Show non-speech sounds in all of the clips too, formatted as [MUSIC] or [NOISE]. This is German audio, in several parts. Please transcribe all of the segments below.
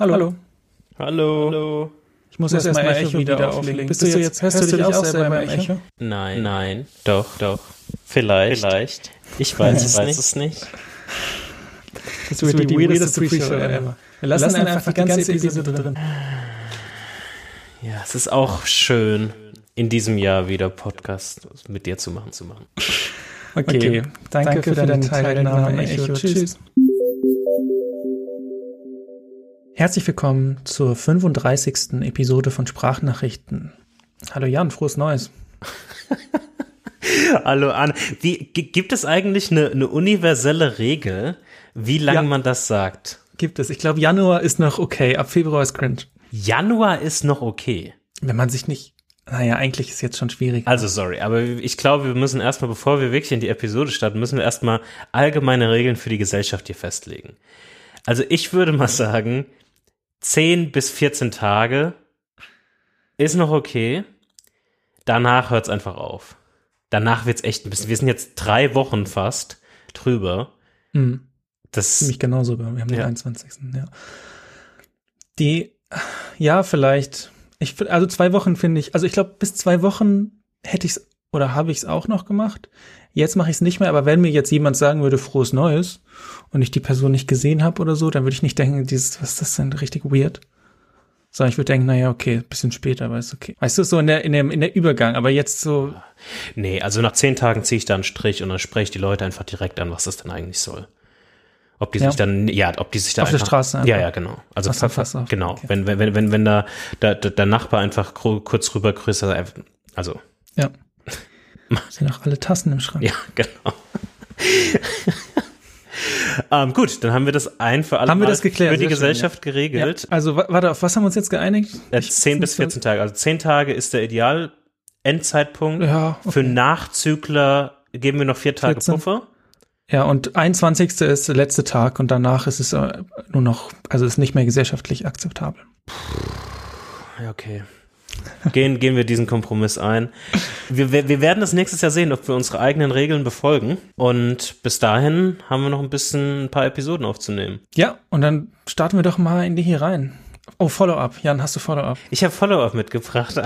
Hallo. Hallo. Hallo. Hallo. Ich muss, muss erstmal Echo, Echo wieder, wieder auflegen. Bist, Bist du jetzt, hörst, hörst du dich auch selber beim Echo? Echo? Nein, nein, doch, doch. Vielleicht. Vielleicht. Ich weiß, ich weiß es nicht. Das wird die, die weirdeste Pre-Show ever. Wir lassen, lassen einfach die ganze Episode drin. Ja, es ist auch schön, in diesem Jahr wieder Podcast mit dir zu machen, zu machen. Okay, okay. Danke, Danke, für deine Teilnahme, Teilnahme Echo. Echo. Tschüss. Herzlich willkommen zur 35. Episode von Sprachnachrichten. Hallo Jan, frohes Neues. [LAUGHS] Hallo Anne. Wie, gibt es eigentlich eine, eine universelle Regel, wie lange ja, man das sagt? Gibt es. Ich glaube, Januar ist noch okay. Ab Februar ist cringe. Januar ist noch okay. Wenn man sich nicht. Naja, eigentlich ist jetzt schon schwierig. Also sorry, aber ich glaube, wir müssen erstmal, bevor wir wirklich in die Episode starten, müssen wir erstmal allgemeine Regeln für die Gesellschaft hier festlegen. Also ich würde mal [LAUGHS] sagen, 10 bis 14 Tage ist noch okay. Danach hört es einfach auf. Danach wird es echt ein bisschen. Wir sind jetzt drei Wochen fast drüber. Mhm. Das ziemlich genau sogar. Wir haben den ja. 21. Ja. Die, ja, vielleicht. Ich, also zwei Wochen finde ich, also ich glaube, bis zwei Wochen hätte ich es oder habe ich es auch noch gemacht. Jetzt mache ich es nicht mehr, aber wenn mir jetzt jemand sagen würde, frohes Neues und ich die Person nicht gesehen habe oder so, dann würde ich nicht denken, dieses, was ist das denn richtig weird? Sondern ich würde denken, naja, okay, bisschen später, aber ist okay. Weißt du, so in der, in dem, in der Übergang, aber jetzt so. Nee, also nach zehn Tagen ziehe ich da einen Strich und dann spreche ich die Leute einfach direkt an, was das denn eigentlich soll. Ob die ja. sich dann, ja, ob die sich da auf einfach, der Straße einfach. Ja, ja, genau. Also fast, fast auf. genau. Okay. Wenn, wenn, wenn, wenn da, da, der Nachbar einfach kurz rüber grüßt, also. Ja. Sind noch alle Tassen im Schrank. Ja, [LAUGHS] genau. ähm, gut, dann haben wir das ein für alle haben wir das geklärt, für die Gesellschaft schön, ja. geregelt. Ja. Also warte, auf was haben wir uns jetzt geeinigt? Äh, 10 bis 14 Tage. Also 10 Tage ist der Ideal-Endzeitpunkt. Ja, okay. Für Nachzügler geben wir noch vier Tage 14. Puffer. Ja, und 21. ist der letzte Tag und danach ist es äh, nur noch, also ist nicht mehr gesellschaftlich akzeptabel. Ja, okay gehen, gehen wir diesen Kompromiss ein. Wir, wir werden das nächstes Jahr sehen, ob wir unsere eigenen Regeln befolgen. Und bis dahin haben wir noch ein bisschen ein paar Episoden aufzunehmen. Ja, und dann starten wir doch mal in die hier rein. Oh, Follow-up. Jan, hast du Follow-up? Ich habe Follow-up mitgebracht.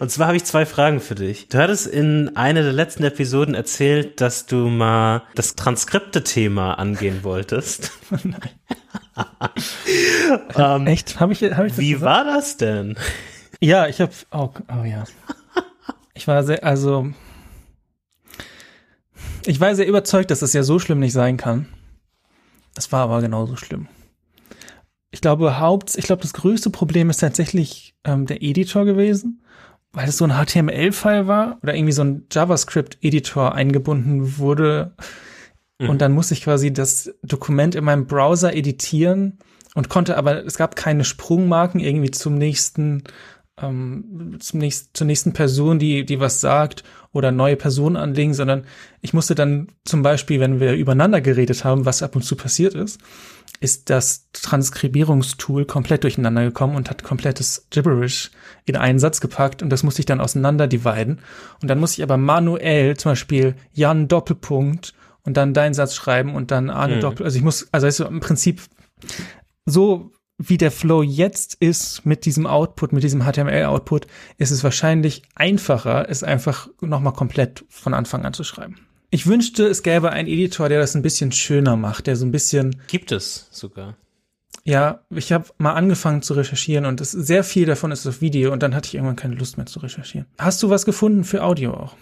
Und zwar habe ich zwei Fragen für dich. Du hattest in einer der letzten Episoden erzählt, dass du mal das Transkripte-Thema angehen wolltest. [LAUGHS] Nein. [LAUGHS] ähm, Echt? Habe ich, hab ich Wie gesagt? war das denn? Ja, ich habe oh, oh ja. Ich war sehr, also ich war sehr überzeugt, dass es das ja so schlimm nicht sein kann. Es war aber genauso schlimm. Ich glaube, Haupt, ich glaube, das größte Problem ist tatsächlich ähm, der Editor gewesen, weil es so ein HTML-File war oder irgendwie so ein JavaScript-Editor eingebunden wurde. Mhm. Und dann musste ich quasi das Dokument in meinem Browser editieren und konnte aber, es gab keine Sprungmarken irgendwie zum nächsten ähm, zum nächsten, zur nächsten Person, die, die was sagt oder neue Personen anlegen, sondern ich musste dann zum Beispiel, wenn wir übereinander geredet haben, was ab und zu passiert ist, ist das Transkribierungstool komplett durcheinander gekommen und hat komplettes Gibberish in einen Satz gepackt und das musste ich dann auseinander dividen. Und dann musste ich aber manuell zum Beispiel Jan Doppelpunkt und dann deinen Satz schreiben und dann Arne mhm. Doppel. Also ich muss, also, also im Prinzip so wie der Flow jetzt ist mit diesem Output, mit diesem HTML-Output, ist es wahrscheinlich einfacher, es einfach nochmal komplett von Anfang an zu schreiben. Ich wünschte, es gäbe einen Editor, der das ein bisschen schöner macht, der so ein bisschen. Gibt es sogar. Ja, ich habe mal angefangen zu recherchieren und es, sehr viel davon ist auf Video und dann hatte ich irgendwann keine Lust mehr zu recherchieren. Hast du was gefunden für Audio auch?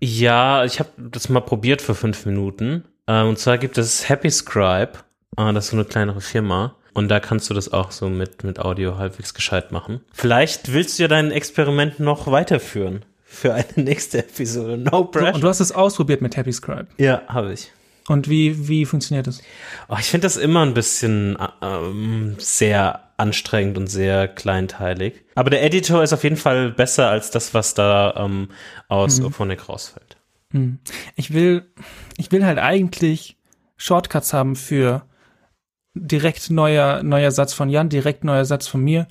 Ja, ich habe das mal probiert für fünf Minuten. Äh, und zwar gibt es Happy Scribe. Ah, das ist so eine kleinere Firma. Und da kannst du das auch so mit, mit Audio halbwegs gescheit machen. Vielleicht willst du ja dein Experiment noch weiterführen für eine nächste Episode. No pressure. So, und du hast es ausprobiert mit Happy Scribe. Ja, habe ich. Und wie, wie funktioniert das? Oh, ich finde das immer ein bisschen ähm, sehr anstrengend und sehr kleinteilig. Aber der Editor ist auf jeden Fall besser als das, was da ähm, aus mhm. Ophonic rausfällt. Mhm. Ich will, ich will halt eigentlich Shortcuts haben für direkt neuer, neuer Satz von Jan, direkt neuer Satz von mir,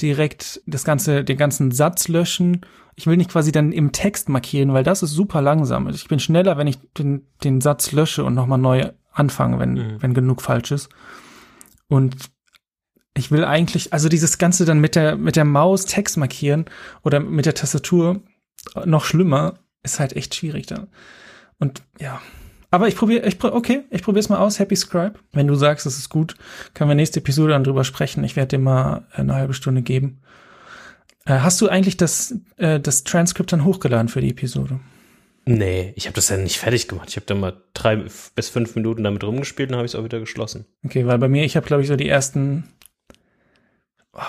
direkt das ganze, den ganzen Satz löschen. Ich will nicht quasi dann im Text markieren, weil das ist super langsam. Ich bin schneller, wenn ich den, den Satz lösche und nochmal neu anfange, wenn, mhm. wenn genug falsch ist. Und Ich will eigentlich, also dieses Ganze dann mit der, mit der Maus Text markieren oder mit der Tastatur noch schlimmer, ist halt echt schwierig da. Und ja. Aber ich probiere, ich, okay, ich probiere es mal aus, Happy Scribe. Wenn du sagst, es ist gut, können wir nächste Episode dann drüber sprechen. Ich werde dir mal eine halbe Stunde geben. Äh, hast du eigentlich das, äh, das Transkript dann hochgeladen für die Episode? Nee, ich habe das ja nicht fertig gemacht. Ich habe da mal drei bis fünf Minuten damit rumgespielt und habe ich es auch wieder geschlossen. Okay, weil bei mir, ich habe, glaube ich, so die ersten oh,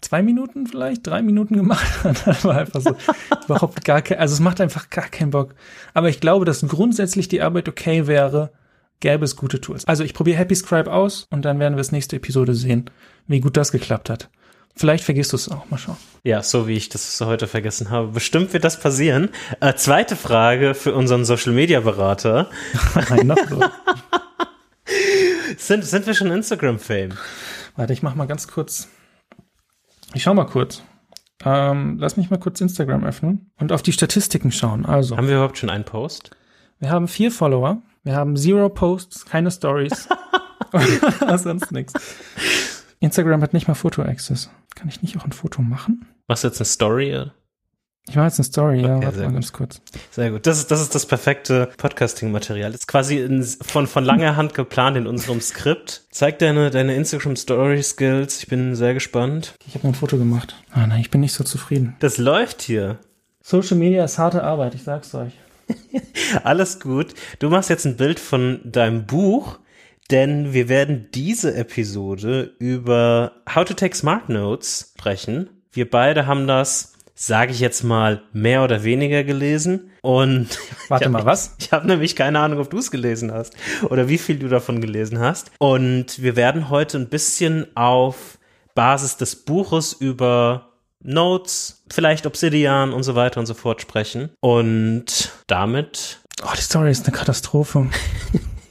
zwei Minuten vielleicht, drei Minuten gemacht. [LAUGHS] Dann war einfach so überhaupt gar kein, also es macht einfach gar keinen Bock. Aber ich glaube, dass grundsätzlich die Arbeit okay wäre, gäbe es gute Tools. Also ich probiere Happy Scribe aus und dann werden wir das nächste Episode sehen, wie gut das geklappt hat. Vielleicht vergisst du es auch, mal schauen. Ja, so wie ich das heute vergessen habe. Bestimmt wird das passieren. Äh, zweite Frage für unseren Social Media Berater. [LAUGHS] Nein, noch so. [LAUGHS] sind, sind wir schon Instagram-Fame? Warte, ich mach mal ganz kurz. Ich schau mal kurz. Ähm, lass mich mal kurz Instagram öffnen und auf die Statistiken schauen. Also. Haben wir überhaupt schon einen Post? Wir haben vier Follower. Wir haben zero Posts, keine Stories. [LAUGHS] [LAUGHS] sonst nichts. Instagram hat nicht mal Foto-Access. Kann ich nicht auch ein Foto machen? Machst du jetzt eine Story? Ich mache jetzt eine Story, ja, warte mal ganz kurz. Sehr gut. Das ist, das ist das perfekte Podcasting-Material. Ist quasi in, von, von langer Hand geplant in unserem Skript. Zeig deine, deine Instagram-Story-Skills. Ich bin sehr gespannt. Ich habe ein Foto gemacht. Ah nein, ich bin nicht so zufrieden. Das läuft hier. Social Media ist harte Arbeit, ich sag's euch. [LAUGHS] Alles gut. Du machst jetzt ein Bild von deinem Buch denn wir werden diese Episode über How to Take Smart Notes sprechen. Wir beide haben das, sage ich jetzt mal, mehr oder weniger gelesen. Und [LAUGHS] warte mal, was? Ich, ich habe nämlich keine Ahnung, ob du es gelesen hast oder wie viel du davon gelesen hast. Und wir werden heute ein bisschen auf Basis des Buches über Notes, vielleicht Obsidian und so weiter und so fort sprechen. Und damit. Oh, die Story ist eine Katastrophe.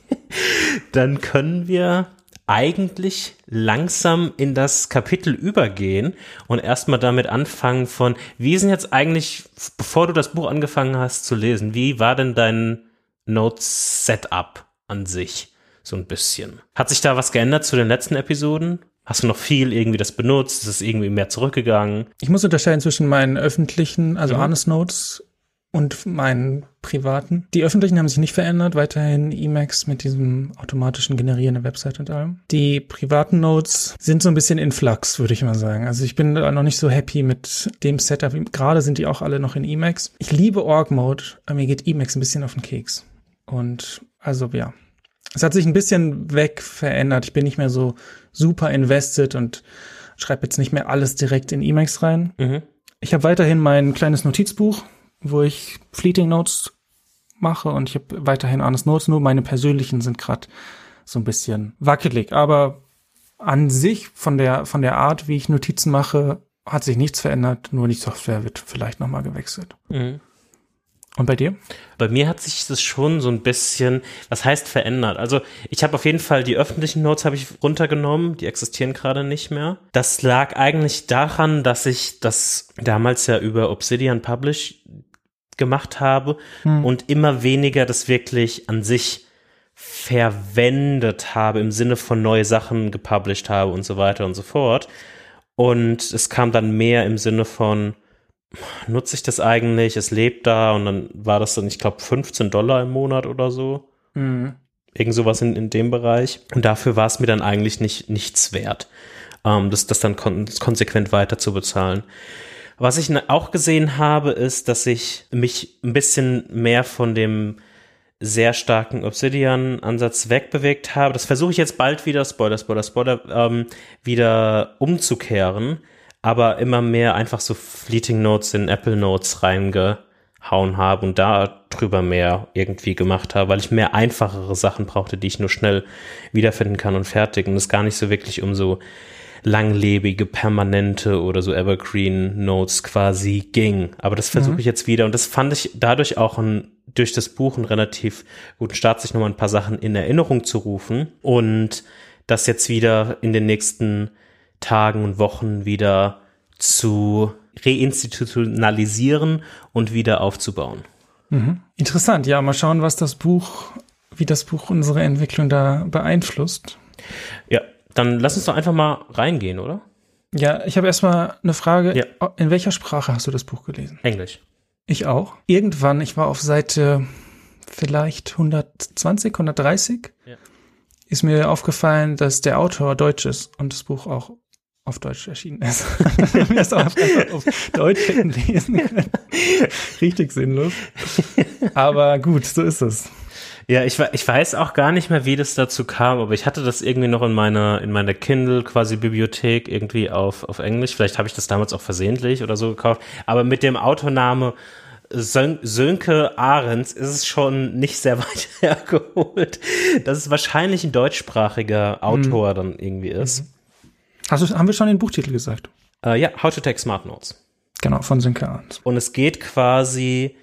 [LAUGHS] dann können wir eigentlich langsam in das Kapitel übergehen und erstmal damit anfangen von, wie sind jetzt eigentlich, bevor du das Buch angefangen hast zu lesen, wie war denn dein Notes-Setup an sich? So ein bisschen. Hat sich da was geändert zu den letzten Episoden? Hast du noch viel irgendwie das benutzt? Ist es irgendwie mehr zurückgegangen? Ich muss unterscheiden zwischen meinen öffentlichen, also mhm. Honest Notes und meinen privaten. Die öffentlichen haben sich nicht verändert, weiterhin Emacs mit diesem automatischen Generieren der Website und allem. Die privaten Notes sind so ein bisschen in Flux, würde ich mal sagen. Also ich bin da noch nicht so happy mit dem Setup. Gerade sind die auch alle noch in Emacs. Ich liebe Org Mode, aber mir geht Emacs ein bisschen auf den Keks. Und also ja, es hat sich ein bisschen weg verändert. Ich bin nicht mehr so super invested und schreibe jetzt nicht mehr alles direkt in Emacs rein. Mhm. Ich habe weiterhin mein kleines Notizbuch, wo ich Fleeting Notes mache und ich habe weiterhin Honest Notes, nur meine persönlichen sind gerade so ein bisschen wackelig. Aber an sich von der, von der Art, wie ich Notizen mache, hat sich nichts verändert, nur die Software wird vielleicht nochmal gewechselt. Mhm. Und bei dir? Bei mir hat sich das schon so ein bisschen, was heißt verändert? Also ich habe auf jeden Fall die öffentlichen Notes habe ich runtergenommen, die existieren gerade nicht mehr. Das lag eigentlich daran, dass ich das damals ja über Obsidian Publish gemacht habe hm. und immer weniger das wirklich an sich verwendet habe, im Sinne von neue Sachen gepublished habe und so weiter und so fort. Und es kam dann mehr im Sinne von, nutze ich das eigentlich? Es lebt da und dann war das dann, ich glaube, 15 Dollar im Monat oder so. Mhm. Irgend sowas in, in dem Bereich. Und dafür war es mir dann eigentlich nicht, nichts wert, ähm, das, das dann kon konsequent weiter zu bezahlen. Was ich auch gesehen habe, ist, dass ich mich ein bisschen mehr von dem sehr starken Obsidian-Ansatz wegbewegt habe. Das versuche ich jetzt bald wieder, Spoiler, Spoiler, Spoiler, ähm, wieder umzukehren, aber immer mehr einfach so Fleeting Notes in Apple Notes reingehauen habe und da drüber mehr irgendwie gemacht habe, weil ich mehr einfachere Sachen brauchte, die ich nur schnell wiederfinden kann und fertig und es gar nicht so wirklich um so langlebige, permanente oder so Evergreen Notes quasi ging. Aber das versuche mhm. ich jetzt wieder und das fand ich dadurch auch ein, durch das Buch einen relativ guten Start, sich nochmal ein paar Sachen in Erinnerung zu rufen und das jetzt wieder in den nächsten Tagen und Wochen wieder zu reinstitutionalisieren und wieder aufzubauen. Mhm. Interessant, ja, mal schauen, was das Buch, wie das Buch unsere Entwicklung da beeinflusst. Ja, dann lass uns doch einfach mal reingehen, oder? Ja, ich habe erstmal eine Frage. Ja. In welcher Sprache hast du das Buch gelesen? Englisch. Ich auch. Irgendwann, ich war auf Seite vielleicht 120, 130, Ja. ist mir aufgefallen, dass der Autor Deutsch ist und das Buch auch auf Deutsch erschienen ist. [LAUGHS] Wir es auch einfach auf Deutsch hätten lesen können. Richtig sinnlos. Aber gut, so ist es. Ja, ich, ich weiß auch gar nicht mehr, wie das dazu kam, aber ich hatte das irgendwie noch in meiner, in meiner Kindle quasi Bibliothek irgendwie auf, auf Englisch. Vielleicht habe ich das damals auch versehentlich oder so gekauft. Aber mit dem Autorname Sön Sönke Ahrens ist es schon nicht sehr [LAUGHS] weit hergeholt, dass es wahrscheinlich ein deutschsprachiger Autor dann irgendwie ist. Du, haben wir schon den Buchtitel gesagt? Äh, ja, How to Take Smart Notes. Genau, von Sönke Arndt. Und es geht quasi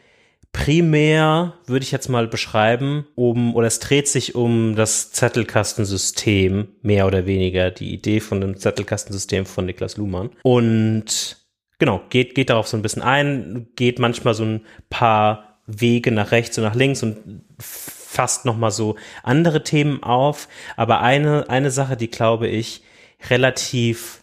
primär, würde ich jetzt mal beschreiben, um, oder es dreht sich um das Zettelkastensystem, mehr oder weniger die Idee von dem Zettelkastensystem von Niklas Luhmann. Und genau, geht, geht darauf so ein bisschen ein, geht manchmal so ein paar Wege nach rechts und nach links und fasst nochmal so andere Themen auf. Aber eine, eine Sache, die glaube ich relativ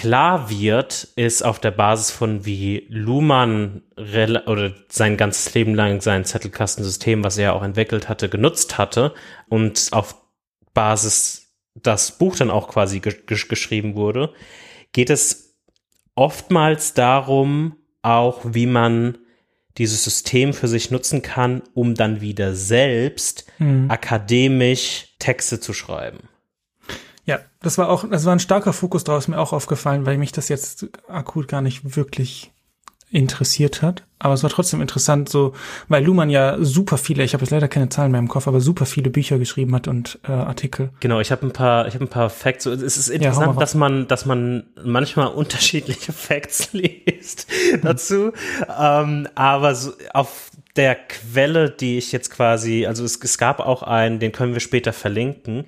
klar wird, ist auf der Basis von wie Luhmann oder sein ganzes Leben lang sein Zettelkastensystem, was er auch entwickelt hatte, genutzt hatte und auf Basis das Buch dann auch quasi ge gesch- geschrieben wurde, geht es oftmals darum, auch wie man dieses System für sich nutzen kann, um dann wieder selbst akademisch Texte zu schreiben. Ja, das war auch, das war ein starker Fokus draus, mir auch aufgefallen, weil mich das jetzt akut gar nicht wirklich interessiert hat. Aber es war trotzdem interessant, so, weil Luhmann ja super viele, ich habe jetzt leider keine Zahlen mehr im Kopf, aber super viele Bücher geschrieben hat und äh, Artikel. Genau, ich habe ein paar, ich habe ein paar Facts. So, Es ist interessant, raus. dass man, dass man manchmal [LAUGHS] unterschiedliche Facts [LAUGHS] liest dazu. ähm, aber so auf der Quelle, die ich jetzt quasi, also es, es gab auch einen, den können wir später verlinken,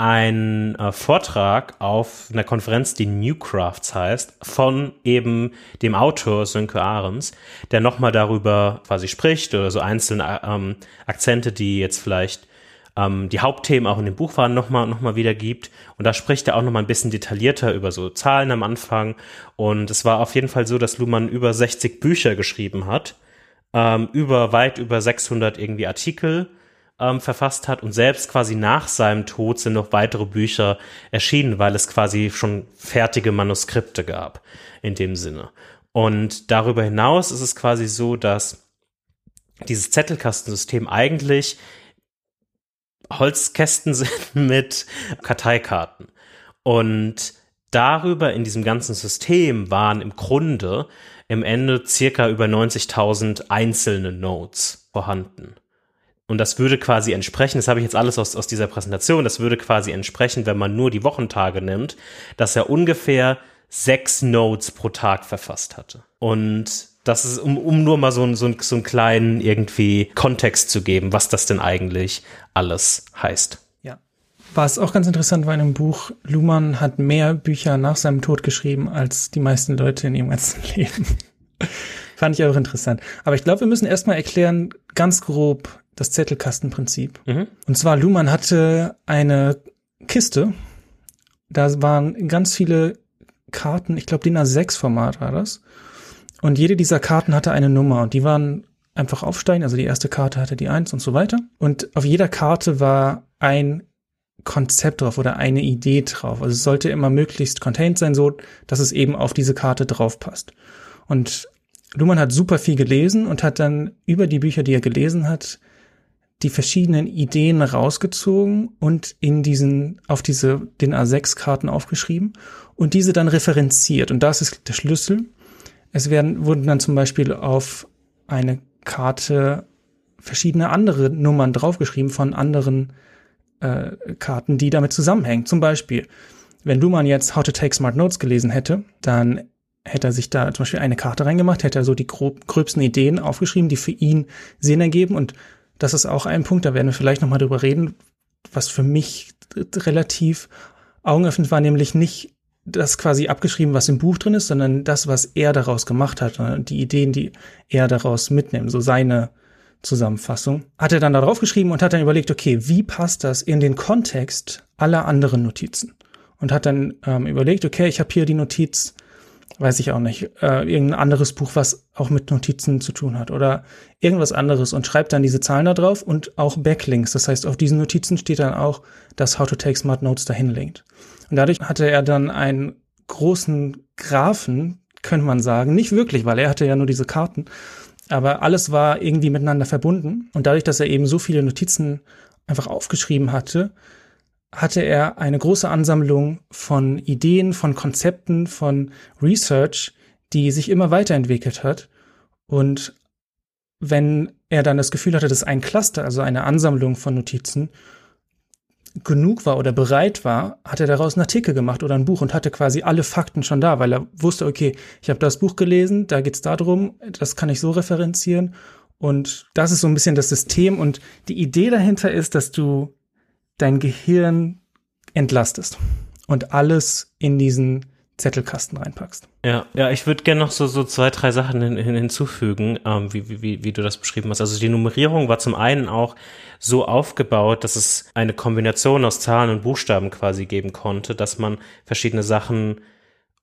ein äh, Vortrag auf einer Konferenz, die Newcrafts heißt, von eben dem Autor Sönke Ahrens, der nochmal darüber quasi spricht oder so einzelne ähm, Akzente, die jetzt vielleicht ähm, die Hauptthemen auch in dem Buch waren, nochmal noch mal wiedergibt. Und da spricht er auch nochmal ein bisschen detaillierter über so Zahlen am Anfang. Und es war auf jeden Fall so, dass Luhmann über 60 Bücher geschrieben hat, ähm, über weit über 600 irgendwie Artikel ähm, verfasst hat und selbst quasi nach seinem Tod sind noch weitere Bücher erschienen, weil es quasi schon fertige Manuskripte gab in dem Sinne. Und darüber hinaus ist es quasi so, dass dieses Zettelkastensystem eigentlich Holzkästen [LAUGHS] sind mit Karteikarten. Und darüber in diesem ganzen System waren im Grunde im Ende circa über 90.000 einzelne Notes vorhanden. Und das würde quasi entsprechen, das habe ich jetzt alles aus, aus dieser Präsentation, das würde quasi entsprechen, wenn man nur die Wochentage nimmt, dass er ungefähr sechs Notes pro Tag verfasst hatte. Und das ist, um, um nur mal so, so, so einen kleinen irgendwie Kontext zu geben, was das denn eigentlich alles heißt. Ja. Was auch ganz interessant war in dem Buch, Luhmann hat mehr Bücher nach seinem Tod geschrieben als die meisten Leute in ihrem ganzen [LAUGHS] Leben. Fand ich auch interessant. Aber ich glaube, wir müssen erstmal erklären, ganz grob, das Zettelkastenprinzip. Mhm. Und zwar, Luhmann hatte eine Kiste, da waren ganz viele Karten, ich glaube, DIN A6-Format war das. Und jede dieser Karten hatte eine Nummer und die waren einfach aufsteigen. Also die erste Karte hatte die Eins und so weiter. Und auf jeder Karte war ein Konzept drauf oder eine Idee drauf. Also es sollte immer möglichst contained sein, so dass es eben auf diese Karte drauf passt. Und Luhmann hat super viel gelesen und hat dann über die Bücher, die er gelesen hat, die verschiedenen Ideen rausgezogen und in diesen, auf diese, den A6-Karten aufgeschrieben und diese dann referenziert. Und das ist der Schlüssel. Es werden, wurden dann zum Beispiel auf eine Karte verschiedene andere Nummern draufgeschrieben von anderen äh, Karten, die damit zusammenhängen. Zum Beispiel, wenn Luhmann jetzt How to Take Smart Notes gelesen hätte, dann hätte er sich da zum Beispiel eine Karte reingemacht, hätte er so die grob, gröbsten Ideen aufgeschrieben, die für ihn Sinn ergeben. Und das ist auch ein Punkt, da werden wir vielleicht nochmal drüber reden, was für mich relativ augenöffnend war, nämlich nicht das quasi abgeschrieben, was im Buch drin ist, sondern das, was er daraus gemacht hat, die Ideen, die er daraus mitnimmt, so seine, Zusammenfassung, hat er dann da drauf geschrieben und hat dann überlegt, okay, wie passt das in den Kontext aller anderen Notizen? Und hat dann ähm, überlegt, okay, ich habe hier die Notiz, weiß ich auch nicht, äh, irgendein anderes Buch, was auch mit Notizen zu tun hat oder irgendwas anderes und schreibt dann diese Zahlen da drauf und auch Backlinks. Das heißt, auf diesen Notizen steht dann auch, dass How to Take Smart Notes dahin linkt. Und dadurch hatte er dann einen großen Graphen, könnte man sagen. Nicht wirklich, weil er hatte ja nur diese Karten. Aber alles war irgendwie miteinander verbunden. Und dadurch, dass er eben so viele Notizen einfach aufgeschrieben hatte, hatte er eine große Ansammlung von Ideen, von Konzepten, von Research, die sich immer weiterentwickelt hat. Und wenn er dann das Gefühl hatte, dass ein Cluster, also eine Ansammlung von Notizen, genug war oder bereit war, hat er daraus einen Artikel gemacht oder ein Buch und hatte quasi alle Fakten schon da, weil er wusste, okay, ich habe das Buch gelesen, da geht's darum, das kann ich so referenzieren. Und das ist so ein bisschen das System. Und die Idee dahinter ist, dass du dein Gehirn entlastest und alles in diesen Zettelkasten reinpackst. Ja, ja, ich würde gerne noch so, so zwei, drei Sachen hin, hin, hinzufügen, ähm, wie, wie, wie du das beschrieben hast. Also die Nummerierung war zum einen auch so aufgebaut, dass es eine Kombination aus Zahlen und Buchstaben quasi geben konnte, dass man verschiedene Sachen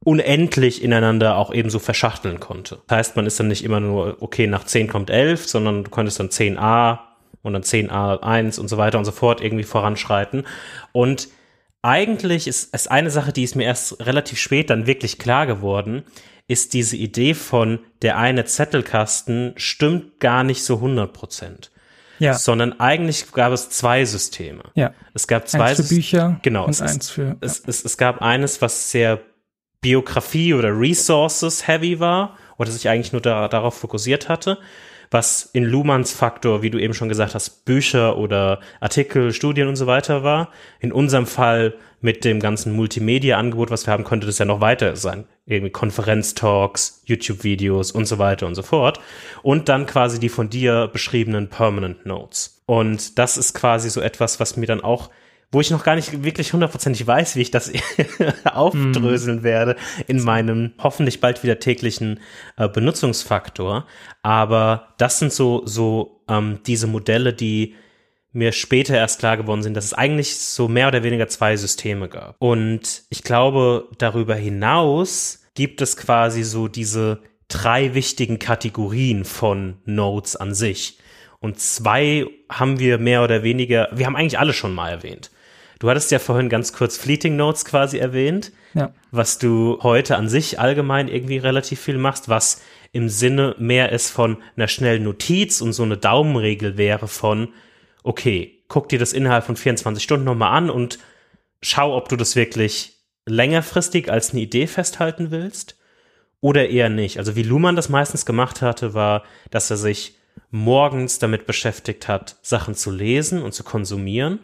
unendlich ineinander auch ebenso verschachteln konnte. Das heißt, man ist dann nicht immer nur, okay, nach 10 kommt 11, sondern du konntest dann 10a und dann 10a1 und so weiter und so fort irgendwie voranschreiten. Und eigentlich ist es eine Sache, die ist mir erst relativ spät dann wirklich klar geworden, ist diese Idee von der eine Zettelkasten stimmt gar nicht so 100 Prozent. Ja. Sondern eigentlich gab es zwei Systeme. Ja. Es gab zwei eins für Bücher genau, und es, eins für. Ja. Es, es, es gab eines, was sehr Biografie oder Resources heavy war oder sich eigentlich nur da, darauf fokussiert hatte was in Luhmanns Faktor, wie du eben schon gesagt hast, Bücher oder Artikel, Studien und so weiter war. In unserem Fall mit dem ganzen Multimedia-Angebot, was wir haben, könnte das ja noch weiter sein. Irgendwie Konferenztalks, YouTube-Videos und so weiter und so fort. Und dann quasi die von dir beschriebenen Permanent Notes. Und das ist quasi so etwas, was mir dann auch wo ich noch gar nicht wirklich hundertprozentig weiß, wie ich das [LAUGHS] aufdröseln mm. werde in meinem hoffentlich bald wieder täglichen äh, Benutzungsfaktor. Aber das sind so, so ähm, diese Modelle, die mir später erst klar geworden sind, dass es eigentlich so mehr oder weniger zwei Systeme gab. Und ich glaube, darüber hinaus gibt es quasi so diese drei wichtigen Kategorien von Nodes an sich. Und zwei haben wir mehr oder weniger, wir haben eigentlich alle schon mal erwähnt. Du hattest ja vorhin ganz kurz Fleeting Notes quasi erwähnt, ja. was du heute an sich allgemein irgendwie relativ viel machst, was im Sinne mehr ist von einer schnellen Notiz und so eine Daumenregel wäre von, okay, guck dir das innerhalb von 24 Stunden nochmal an und schau, ob du das wirklich längerfristig als eine Idee festhalten willst oder eher nicht. Also wie Luhmann das meistens gemacht hatte, war, dass er sich morgens damit beschäftigt hat, Sachen zu lesen und zu konsumieren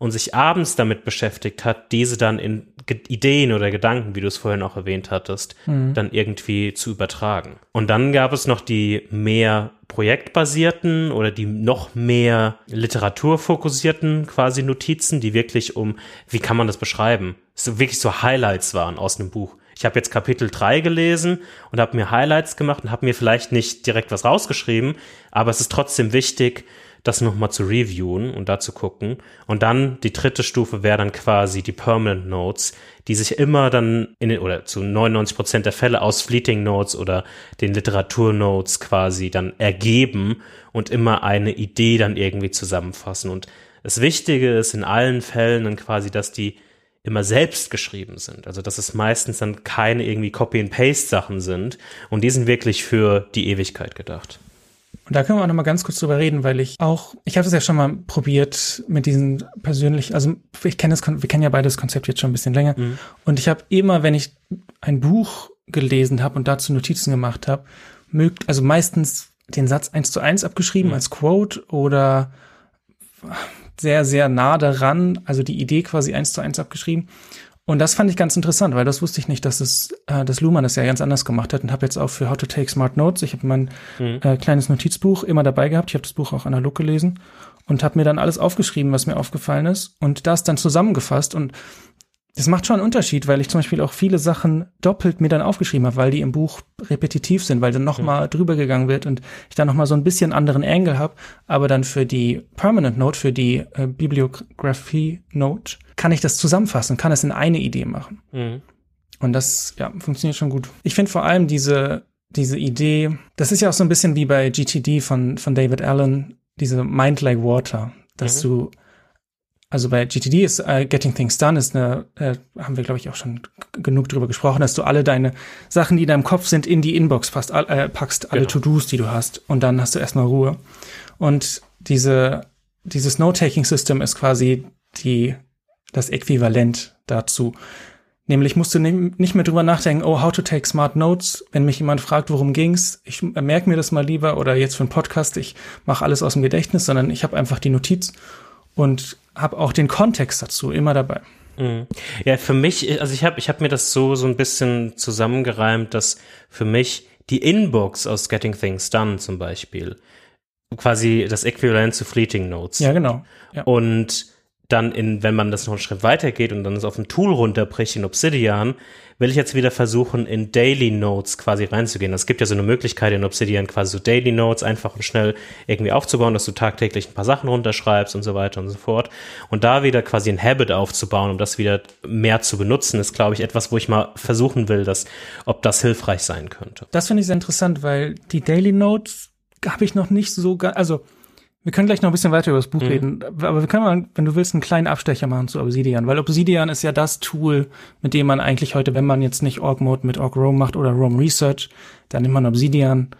und sich abends damit beschäftigt hat, diese dann in Ge Ideen oder Gedanken, wie du es vorhin auch erwähnt hattest, mhm. dann irgendwie zu übertragen. Und dann gab es noch die mehr projektbasierten oder die noch mehr literaturfokussierten quasi Notizen, die wirklich um, wie kann man das beschreiben? So wirklich so Highlights waren aus einem Buch. Ich habe jetzt Kapitel 3 gelesen und habe mir Highlights gemacht und habe mir vielleicht nicht direkt was rausgeschrieben, aber es ist trotzdem wichtig, das nochmal zu reviewen und da zu gucken. Und dann die dritte Stufe wäre dann quasi die Permanent Notes, die sich immer dann in den, oder zu 99 Prozent der Fälle aus Fleeting Notes oder den Literaturnotes quasi dann ergeben und immer eine Idee dann irgendwie zusammenfassen. Und das Wichtige ist in allen Fällen dann quasi, dass die immer selbst geschrieben sind. Also dass es meistens dann keine irgendwie Copy-and-Paste-Sachen sind und die sind wirklich für die Ewigkeit gedacht. Und da können wir auch noch mal ganz kurz drüber reden, weil ich auch, ich habe es ja schon mal probiert mit diesen persönlich, also ich kenne das, wir kennen ja beide das Konzept jetzt schon ein bisschen länger. Mhm. Und ich habe immer, wenn ich ein Buch gelesen habe und dazu Notizen gemacht habe, mögt, also meistens den Satz eins zu eins abgeschrieben mhm. als Quote oder sehr, sehr nah daran, also die Idee quasi eins zu eins abgeschrieben. Und das fand ich ganz interessant, weil das wusste ich nicht, dass es, äh, dass Luhmann das ja ganz anders gemacht hat und habe jetzt auch für How to Take Smart Notes, ich habe mein mhm. äh, kleines Notizbuch immer dabei gehabt, ich habe das Buch auch analog gelesen und habe mir dann alles aufgeschrieben, was mir aufgefallen ist und das dann zusammengefasst und das macht schon einen Unterschied, weil ich zum Beispiel auch viele Sachen doppelt mir dann aufgeschrieben habe, weil die im Buch repetitiv sind, weil dann nochmal mhm. drüber gegangen wird und ich dann nochmal so ein bisschen anderen Angle habe. Aber dann für die Permanent Note, für die äh, Bibliography Note, kann ich das zusammenfassen, kann es in eine Idee machen. Mhm. Und das, ja, funktioniert schon gut. Ich finde vor allem diese, diese Idee, das ist ja auch so ein bisschen wie bei GTD von, von David Allen, diese Mind Like Water, dass mhm. du also bei GTD ist uh, Getting Things Done ist eine, äh, haben wir glaube ich auch schon genug drüber gesprochen, dass du alle deine Sachen, die in deinem Kopf sind, in die Inbox passt, äh, packst, alle genau. To-Dos, die du hast und dann hast du erstmal Ruhe. Und diese, dieses Note-Taking-System ist quasi die, das Äquivalent dazu. Nämlich musst du nicht mehr drüber nachdenken, oh, how to take smart notes. Wenn mich jemand fragt, worum ging's, ich merke mir das mal lieber oder jetzt für einen Podcast, ich mache alles aus dem Gedächtnis, sondern ich habe einfach die Notiz und habe auch den Kontext dazu immer dabei. Mhm. Ja, für mich, also ich habe ich hab mir das so so ein bisschen zusammengereimt, dass für mich die Inbox aus Getting Things Done zum Beispiel quasi das Äquivalent zu Fleeting Notes. Ja, genau. Ja. Und dann in, wenn man das noch einen Schritt weiter geht und dann es auf ein Tool runterbricht in Obsidian, will ich jetzt wieder versuchen, in Daily Notes quasi reinzugehen. Es gibt ja so eine Möglichkeit in Obsidian quasi so Daily Notes einfach und schnell irgendwie aufzubauen, dass du tagtäglich ein paar Sachen runterschreibst und so weiter und so fort. Und da wieder quasi ein Habit aufzubauen, um das wieder mehr zu benutzen, ist, glaube ich, etwas, wo ich mal versuchen will, dass, ob das hilfreich sein könnte. Das finde ich sehr interessant, weil die Daily Notes habe ich noch nicht so, also wir können gleich noch ein bisschen weiter über das Buch mhm. reden, aber wir können mal, wenn du willst, einen kleinen Abstecher machen zu Obsidian, weil Obsidian ist ja das Tool, mit dem man eigentlich heute, wenn man jetzt nicht Org Mode mit Org Rome macht oder Rome Research, dann nimmt man Obsidian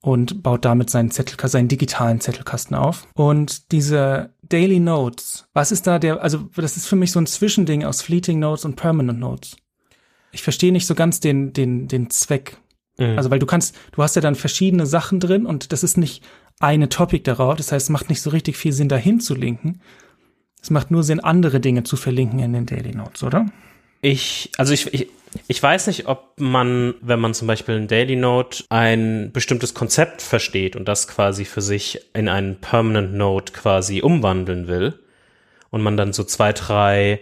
und baut damit seinen Zettelkasten, seinen digitalen Zettelkasten auf. Und diese Daily Notes, was ist da der, also das ist für mich so ein Zwischending aus Fleeting Notes und Permanent Notes. Ich verstehe nicht so ganz den, den, den Zweck. Mhm. Also, weil du kannst, du hast ja dann verschiedene Sachen drin und das ist nicht eine Topic darauf. Das heißt, es macht nicht so richtig viel Sinn, dahin zu linken. Es macht nur Sinn, andere Dinge zu verlinken in den Daily Notes, oder? Ich, also ich, ich, ich weiß nicht, ob man, wenn man zum Beispiel in Daily Note ein bestimmtes Konzept versteht und das quasi für sich in einen Permanent Note quasi umwandeln will und man dann so zwei, drei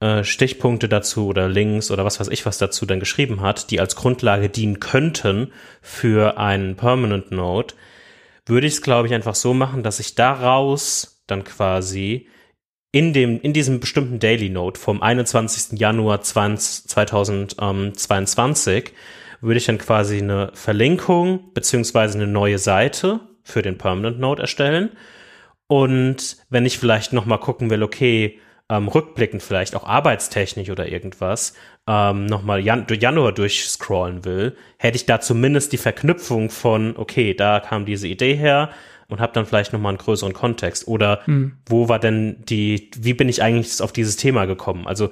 äh, Stichpunkte dazu oder Links oder was weiß ich was dazu dann geschrieben hat, die als Grundlage dienen könnten für einen Permanent Note, würde ich es, glaube ich, einfach so machen, dass ich daraus dann quasi in dem, in diesem bestimmten Daily Note vom 21. Januar 20, 2022 würde ich dann quasi eine Verlinkung beziehungsweise eine neue Seite für den Permanent Note erstellen. Und wenn ich vielleicht noch mal gucken will, okay, ähm, rückblickend vielleicht auch arbeitstechnisch oder irgendwas ähm, nochmal Jan Januar durchscrollen will, hätte ich da zumindest die Verknüpfung von, okay, da kam diese Idee her und habe dann vielleicht nochmal einen größeren Kontext. Oder hm. wo war denn die, wie bin ich eigentlich auf dieses Thema gekommen? Also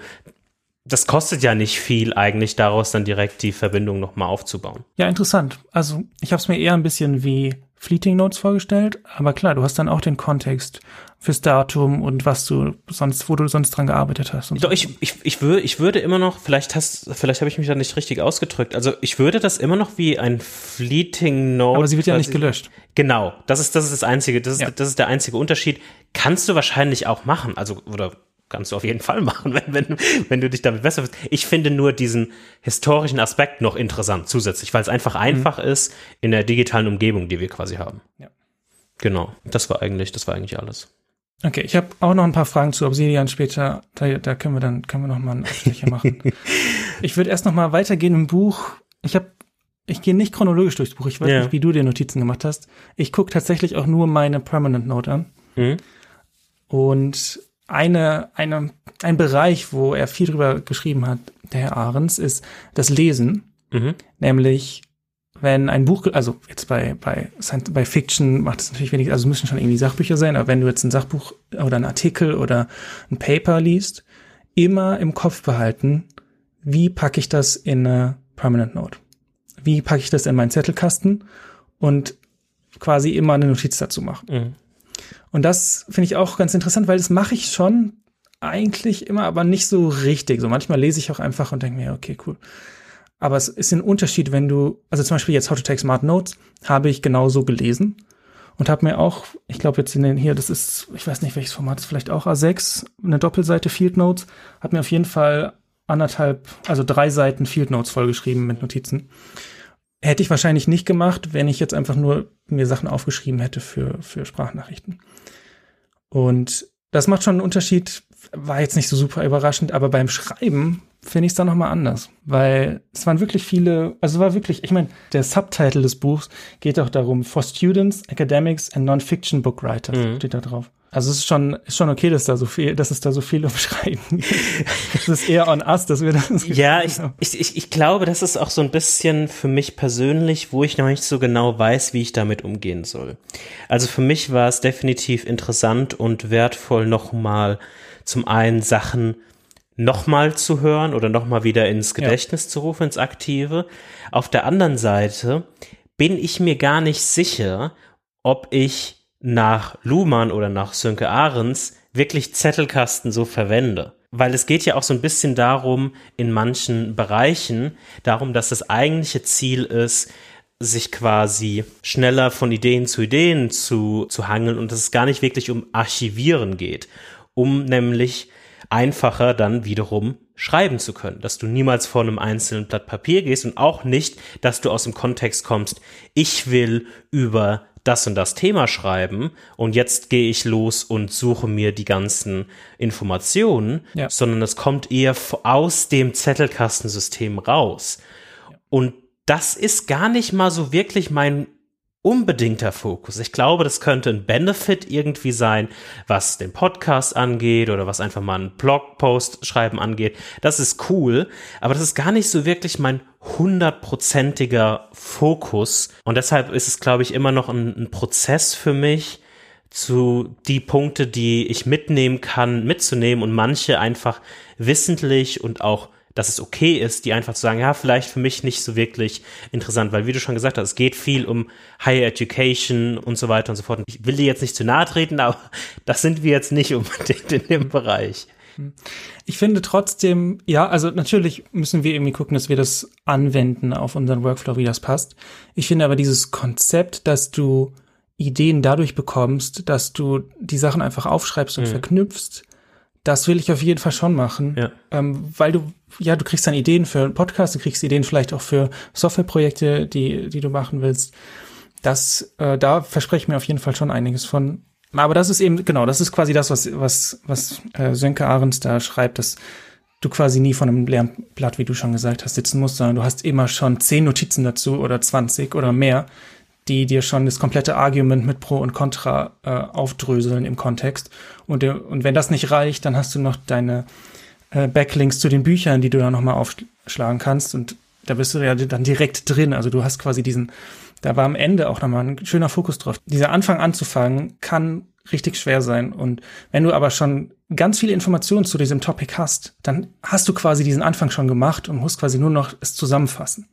das kostet ja nicht viel eigentlich daraus dann direkt die Verbindung nochmal aufzubauen. Ja, interessant. Also ich habe es mir eher ein bisschen wie Fleeting Notes vorgestellt, aber klar, du hast dann auch den Kontext fürs Datum und was du sonst, wo du sonst dran gearbeitet hast. Doch, so. ich, ich, ich, würde, ich würde immer noch, vielleicht hast, vielleicht habe ich mich da nicht richtig ausgedrückt. Also ich würde das immer noch wie ein Fleeting Note. Aber sie wird ja nicht gelöscht. Genau, das ist, das ist das einzige, das ist, ja. das ist der einzige Unterschied. Kannst du wahrscheinlich auch machen, also, oder kannst du auf jeden Fall [LAUGHS] machen, wenn, wenn, wenn du dich damit besser bist. Ich finde nur diesen historischen Aspekt noch interessant zusätzlich, weil es einfach mhm. einfach ist in der digitalen Umgebung, die wir quasi haben. Ja. Genau, das war eigentlich, das war eigentlich alles. Okay, ich habe auch noch ein paar Fragen zu Obsidian später. Da, da können wir dann können wir noch mal einen Abstecher machen. [LAUGHS] ich würde erst noch mal weitergehen im Buch. Ich habe ich gehe nicht chronologisch durchs Buch. Ich weiß yeah. nicht, wie du dir Notizen gemacht hast. Ich gucke tatsächlich auch nur meine Permanent Note an. Mhm. Und eine, eine, ein Bereich, wo er viel drüber geschrieben hat, der Herr Ahrens, ist das Lesen. Mhm. Nämlich wenn ein Buch, also jetzt bei, bei, bei Fiction macht es natürlich wenig, also es müssen schon irgendwie Sachbücher sein, aber wenn du jetzt ein Sachbuch oder ein Artikel oder ein Paper liest, immer im Kopf behalten, wie packe ich das in eine Permanent Note? Wie packe ich das in meinen Zettelkasten? Und quasi immer eine Notiz dazu machen. Mhm. Und das finde ich auch ganz interessant, weil das mache ich schon eigentlich immer, aber nicht so richtig. So manchmal lese ich auch einfach und denke mir, okay, cool. Aber es ist ein Unterschied, wenn du, also zum Beispiel jetzt How to Take Smart Notes habe ich genauso gelesen und habe mir auch, ich glaube jetzt in den hier, das ist, ich weiß nicht welches Format, ist vielleicht auch A6, eine Doppelseite Field Notes, hat mir auf jeden Fall anderthalb, also drei Seiten Field Notes vollgeschrieben mit Notizen. Hätte ich wahrscheinlich nicht gemacht, wenn ich jetzt einfach nur mir Sachen aufgeschrieben hätte für, für Sprachnachrichten. Und das macht schon einen Unterschied, war jetzt nicht so super überraschend, aber beim Schreiben finde ich es dann nochmal anders, weil es waren wirklich viele, also war wirklich, ich meine, der Subtitle des Buchs geht auch darum, for students, academics and non-fiction book writers, mhm. steht da drauf. Also es ist schon, ist schon okay, dass da so viel, dass es da so viel [LAUGHS] umschreiben. [LAUGHS] Es ist eher on us, dass wir das. Ja, ich, ich, ich, ich glaube, das ist auch so ein bisschen für mich persönlich, wo ich noch nicht so genau weiß, wie ich damit umgehen soll. Also für mich war es definitiv interessant und wertvoll, nochmal zum einen Sachen nochmal zu hören oder nochmal wieder ins Gedächtnis ja. zu rufen, ins Aktive. Auf der anderen Seite bin ich mir gar nicht sicher, ob ich nach Luhmann oder nach Sönke Ahrens wirklich Zettelkasten so verwende. Weil es geht ja auch so ein bisschen darum, in manchen Bereichen, darum, dass das eigentliche Ziel ist, sich quasi schneller von Ideen zu Ideen zu, zu hangeln und dass es gar nicht wirklich um Archivieren geht, um nämlich einfacher dann wiederum schreiben zu können, dass du niemals vor einem einzelnen Blatt Papier gehst und auch nicht, dass du aus dem Kontext kommst, ich will über das und das Thema schreiben und jetzt gehe ich los und suche mir die ganzen Informationen, ja. sondern es kommt eher aus dem Zettelkastensystem raus. Und das ist gar nicht mal so wirklich mein unbedingter Fokus. Ich glaube, das könnte ein Benefit irgendwie sein, was den Podcast angeht oder was einfach mal einen Blogpost schreiben angeht. Das ist cool, aber das ist gar nicht so wirklich mein hundertprozentiger Fokus. Und deshalb ist es, glaube ich, immer noch ein, ein Prozess für mich, zu die Punkte, die ich mitnehmen kann, mitzunehmen und manche einfach wissentlich und auch dass es okay ist, die einfach zu sagen, ja, vielleicht für mich nicht so wirklich interessant, weil wie du schon gesagt hast, es geht viel um Higher Education und so weiter und so fort. Ich will dir jetzt nicht zu nahe treten, [LAUGHS] aber das sind wir jetzt nicht unbedingt in dem Bereich. Ich finde trotzdem, ja, also natürlich müssen wir irgendwie gucken, dass wir das anwenden auf unseren Workflow, wie das passt. Ich finde aber dieses Konzept, dass du Ideen dadurch bekommst, dass du die Sachen einfach aufschreibst und mhm. verknüpfst, das will ich auf jeden Fall schon machen, ja. ähm, weil du ja, du kriegst dann Ideen für einen Podcast, du kriegst Ideen vielleicht auch für Softwareprojekte, die, die du machen willst. Das, äh, da verspreche ich mir auf jeden Fall schon einiges von. Aber das ist eben, genau, das ist quasi das, was, was, was äh, Sönke Ahrens da schreibt, dass du quasi nie von einem leeren wie du schon gesagt hast, sitzen musst, sondern du hast immer schon zehn Notizen dazu oder 20 oder mehr, die dir schon das komplette Argument mit Pro und Contra äh, aufdröseln im Kontext. Und, und wenn das nicht reicht, dann hast du noch deine äh, Backlinks zu den Büchern, die du dann nochmal aufschlagen kannst. Und da bist du ja dann direkt drin. Also du hast quasi diesen, da war am Ende auch nochmal ein schöner Fokus drauf. Dieser Anfang anzufangen kann richtig schwer sein. Und wenn du aber schon ganz viele Informationen zu diesem Topic hast, dann hast du quasi diesen Anfang schon gemacht und musst quasi nur noch es zusammenfassen.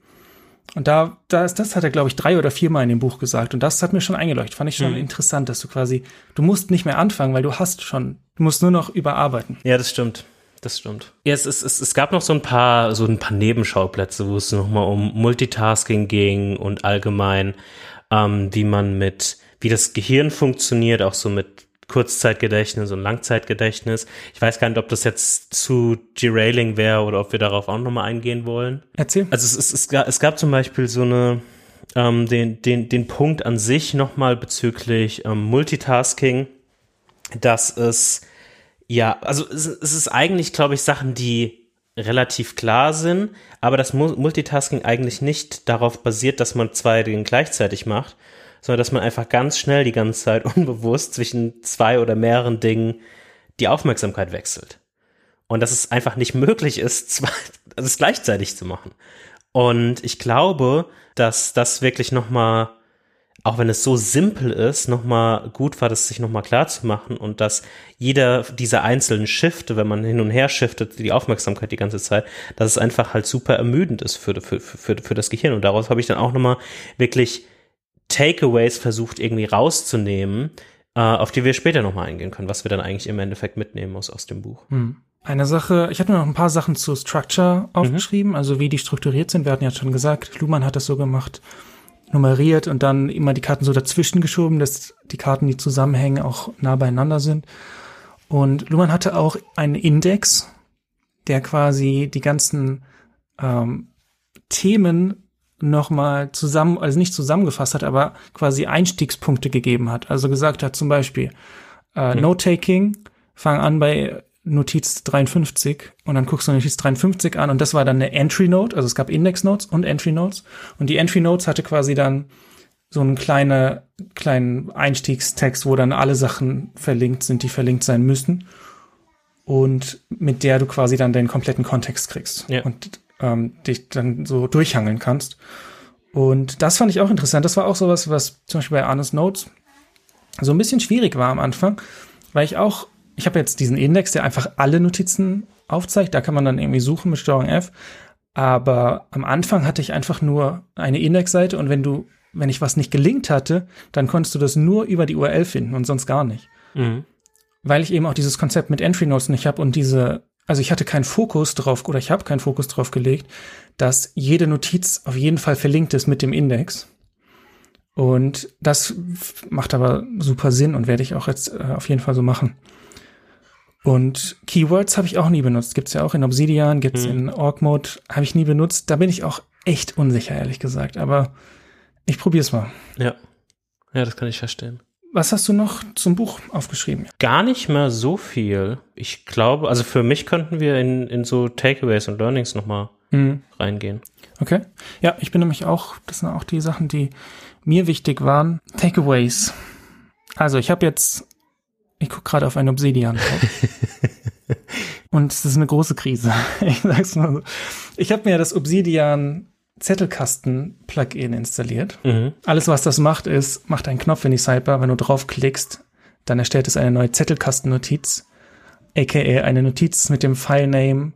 Und da, da ist, das hat er, glaube ich, drei oder viermal in dem Buch gesagt. Und das hat mir schon eingeleuchtet. Fand ich schon mhm. interessant, dass du quasi, du musst nicht mehr anfangen, weil du hast schon, du musst nur noch überarbeiten. Ja, das stimmt das stimmt. Ja, es, es, es, es gab noch so ein paar, so ein paar Nebenschauplätze, wo es nochmal um Multitasking ging und allgemein, ähm, wie man mit, wie das Gehirn funktioniert, auch so mit Kurzzeitgedächtnis und Langzeitgedächtnis. Ich weiß gar nicht, ob das jetzt zu derailing wäre oder ob wir darauf auch nochmal eingehen wollen. Erzähl. Also es, es, es, gab, es gab zum Beispiel so eine, ähm, den, den, den Punkt an sich nochmal bezüglich ähm, Multitasking, dass es ja, also es, ist eigentlich, glaube ich, Sachen, die relativ klar sind, aber das Multitasking eigentlich nicht darauf basiert, dass man zwei Dinge gleichzeitig macht, sondern dass man einfach ganz schnell die ganze Zeit [LAUGHS] unbewusst zwischen zwei oder mehreren Dingen die Aufmerksamkeit wechselt. Und dass es einfach nicht möglich ist, [LAUGHS] zwei, also es gleichzeitig zu machen. Und ich glaube, dass das wirklich nochmal auch wenn es so simpel ist, nochmal gut war, das sich nochmal klar zu machen und dass jeder dieser einzelnen Shifte, wenn man hin und her shiftet, die Aufmerksamkeit die ganze Zeit, dass es einfach halt super ermüdend ist für, für, für, für das Gehirn. Und daraus habe ich dann auch nochmal wirklich Takeaways versucht irgendwie rauszunehmen, äh, auf die wir später nochmal eingehen können, was wir dann eigentlich im Endeffekt mitnehmen muss aus dem Buch. Hm. Eine Sache, ich hatte mir noch ein paar Sachen zu Structure aufgeschrieben, mhm. also wie die strukturiert sind. Wir hatten ja schon gesagt, Luhmann hat das so gemacht nummeriert und dann immer die Karten so dazwischen geschoben, dass die Karten, die zusammenhängen, auch nah beieinander sind. Und Luhmann hatte auch einen Index, der quasi die ganzen ähm, Themen nochmal zusammen, also nicht zusammengefasst hat, aber quasi Einstiegspunkte gegeben hat. Also gesagt hat zum Beispiel, äh, hm. Note-Taking, fang an bei Notiz 53 und dann guckst du Notiz 53 an und das war dann eine Entry Note, also es gab Index Notes und Entry Notes und die Entry Notes hatte quasi dann so einen kleine, kleinen Einstiegstext, wo dann alle Sachen verlinkt sind, die verlinkt sein müssen und mit der du quasi dann den kompletten Kontext kriegst ja. und ähm, dich dann so durchhangeln kannst. Und das fand ich auch interessant. Das war auch sowas, was zum Beispiel bei Arnes Notes so ein bisschen schwierig war am Anfang, weil ich auch ich habe jetzt diesen Index, der einfach alle Notizen aufzeigt. Da kann man dann irgendwie suchen mit Steuerung F. Aber am Anfang hatte ich einfach nur eine Indexseite und wenn du, wenn ich was nicht gelinkt hatte, dann konntest du das nur über die URL finden und sonst gar nicht. Mhm. Weil ich eben auch dieses Konzept mit Entry Notes nicht habe und diese, also ich hatte keinen Fokus drauf oder ich habe keinen Fokus drauf gelegt, dass jede Notiz auf jeden Fall verlinkt ist mit dem Index. Und das macht aber super Sinn und werde ich auch jetzt äh, auf jeden Fall so machen. Und Keywords habe ich auch nie benutzt. Gibt's ja auch in Obsidian, gibt's hm. in Org Mode, habe ich nie benutzt. Da bin ich auch echt unsicher, ehrlich gesagt. Aber ich probier's mal. Ja. Ja, das kann ich verstehen. Was hast du noch zum Buch aufgeschrieben? Gar nicht mehr so viel. Ich glaube, also für mich könnten wir in, in so Takeaways und Learnings nochmal hm. reingehen. Okay. Ja, ich bin nämlich auch, das sind auch die Sachen, die mir wichtig waren. Takeaways. Also ich habe jetzt ich gucke gerade auf ein Obsidian. [LAUGHS] Und es ist eine große Krise. Ich sag's mal so. Ich habe mir das Obsidian Zettelkasten-Plugin installiert. Mhm. Alles, was das macht, ist, macht einen Knopf in die Sidebar. Wenn du draufklickst, dann erstellt es eine neue Zettelkasten-Notiz, aka eine Notiz mit dem Filename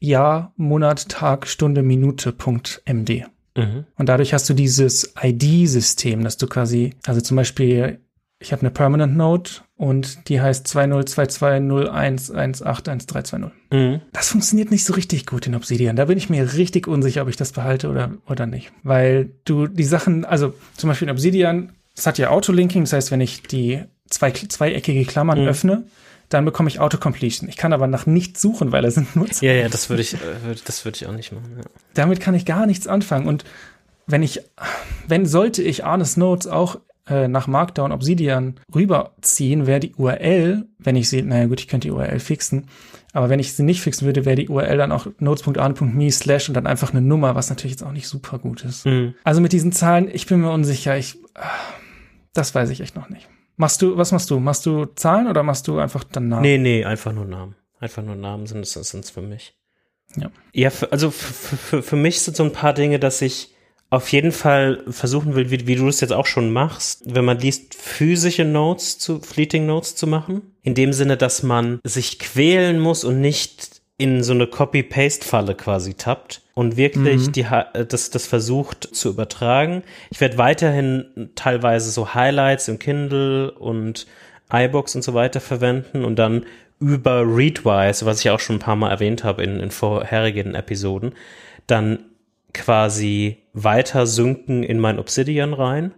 Jahr, Monat, Tag, Stunde, Minute.md. Mhm. Und dadurch hast du dieses ID-System, dass du quasi, also zum Beispiel, ich habe eine Permanent Node und die heißt 202201181320. Mhm. Das funktioniert nicht so richtig gut in Obsidian. Da bin ich mir richtig unsicher, ob ich das behalte oder, oder nicht. Weil du die Sachen, also zum Beispiel in Obsidian, es hat ja Autolinking, das heißt, wenn ich die zwei, zweieckige Klammern mhm. öffne, dann bekomme ich Autocompletion. Ich kann aber nach nichts suchen, weil da sind nur zwei. Ja, ja, das würde ich, äh, das würde ich auch nicht machen. Ja. Damit kann ich gar nichts anfangen. Und wenn ich, wenn sollte ich Arnes Notes auch äh, nach Markdown Obsidian rüberziehen, wäre die URL, wenn ich sie, naja gut, ich könnte die URL fixen, aber wenn ich sie nicht fixen würde, wäre die URL dann auch notes.an.me slash und dann einfach eine Nummer, was natürlich jetzt auch nicht super gut ist. Mhm. Also mit diesen Zahlen, ich bin mir unsicher, ich, das weiß ich echt noch nicht. Machst du, was machst du? Machst du Zahlen oder machst du einfach dann Namen? Nee, nee, einfach nur Namen. Einfach nur Namen sind es für mich. Ja. Ja, für, also für, für mich sind so ein paar Dinge, dass ich auf jeden Fall versuchen will, wie, wie du es jetzt auch schon machst, wenn man liest, physische Notes zu, Fleeting Notes zu machen. In dem Sinne, dass man sich quälen muss und nicht in so eine Copy-Paste-Falle quasi tappt und wirklich mhm. die, das, das versucht zu übertragen. Ich werde weiterhin teilweise so Highlights im Kindle und iBox und so weiter verwenden und dann über Readwise, was ich auch schon ein paar Mal erwähnt habe in, in vorherigen Episoden, dann quasi weiter synken in mein Obsidian rein.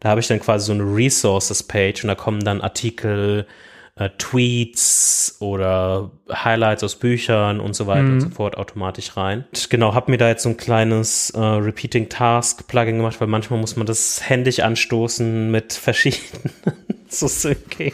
Da habe ich dann quasi so eine Resources-Page und da kommen dann Artikel, äh, Tweets oder Highlights aus Büchern und so weiter mhm. und so fort automatisch rein. Und genau, habe mir da jetzt so ein kleines äh, Repeating Task Plugin gemacht, weil manchmal muss man das händisch anstoßen mit verschiedenen [LAUGHS] so Syncing.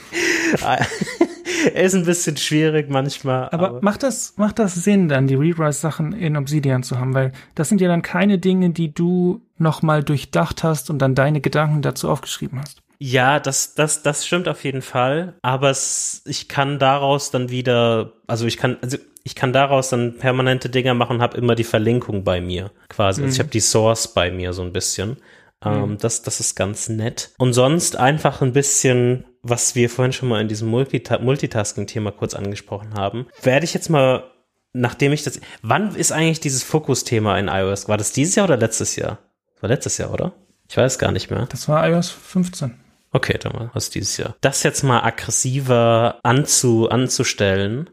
[LAUGHS] [LAUGHS] ist ein bisschen schwierig manchmal. Aber, aber, macht das, macht das Sinn, dann die Rewrite-Sachen in Obsidian zu haben? Weil das sind ja dann keine Dinge, die du nochmal durchdacht hast und dann deine Gedanken dazu aufgeschrieben hast. Ja, das, das, das stimmt auf jeden Fall. Aber es, ich kann daraus dann wieder, also ich kann, also ich kann daraus dann permanente Dinger machen, habe immer die Verlinkung bei mir quasi. Mhm. Also ich mhm. habe die Source bei mir so ein bisschen. Ähm, mhm. das, das ist ganz nett. Und sonst einfach ein bisschen, was wir vorhin schon mal in diesem Multita Multitasking-Thema kurz angesprochen haben, werde ich jetzt mal, nachdem ich das, wann ist eigentlich dieses Fokus-Thema in iOS? War das dieses Jahr oder letztes Jahr? Das war letztes Jahr, oder? Ich weiß gar nicht mehr. Das war iOS 15. Okay, dann war es dieses Jahr. Das jetzt mal aggressiver anzu, anzustellen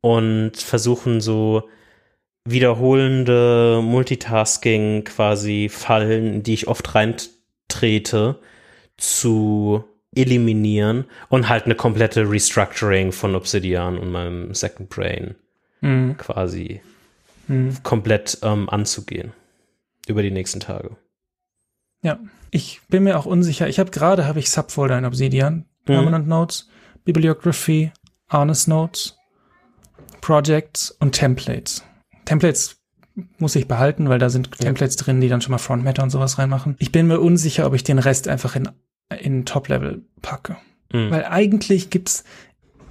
und versuchen so wiederholende Multitasking quasi Fallen, in die ich oft reintrete, zu eliminieren und halt eine komplette Restructuring von Obsidian und meinem Second Brain mhm. quasi mhm. komplett ähm, anzugehen über die nächsten Tage. Ja, ich bin mir auch unsicher. Ich habe gerade habe ich Subfolder in Obsidian, mhm. Permanent mhm. Notes, Bibliography, Honest Notes, Projects und Templates. Templates muss ich behalten, weil da sind ja. Templates drin, die dann schon mal Frontmatter und sowas reinmachen. Ich bin mir unsicher, ob ich den Rest einfach in, in Top-Level packe. Mhm. Weil eigentlich gibt's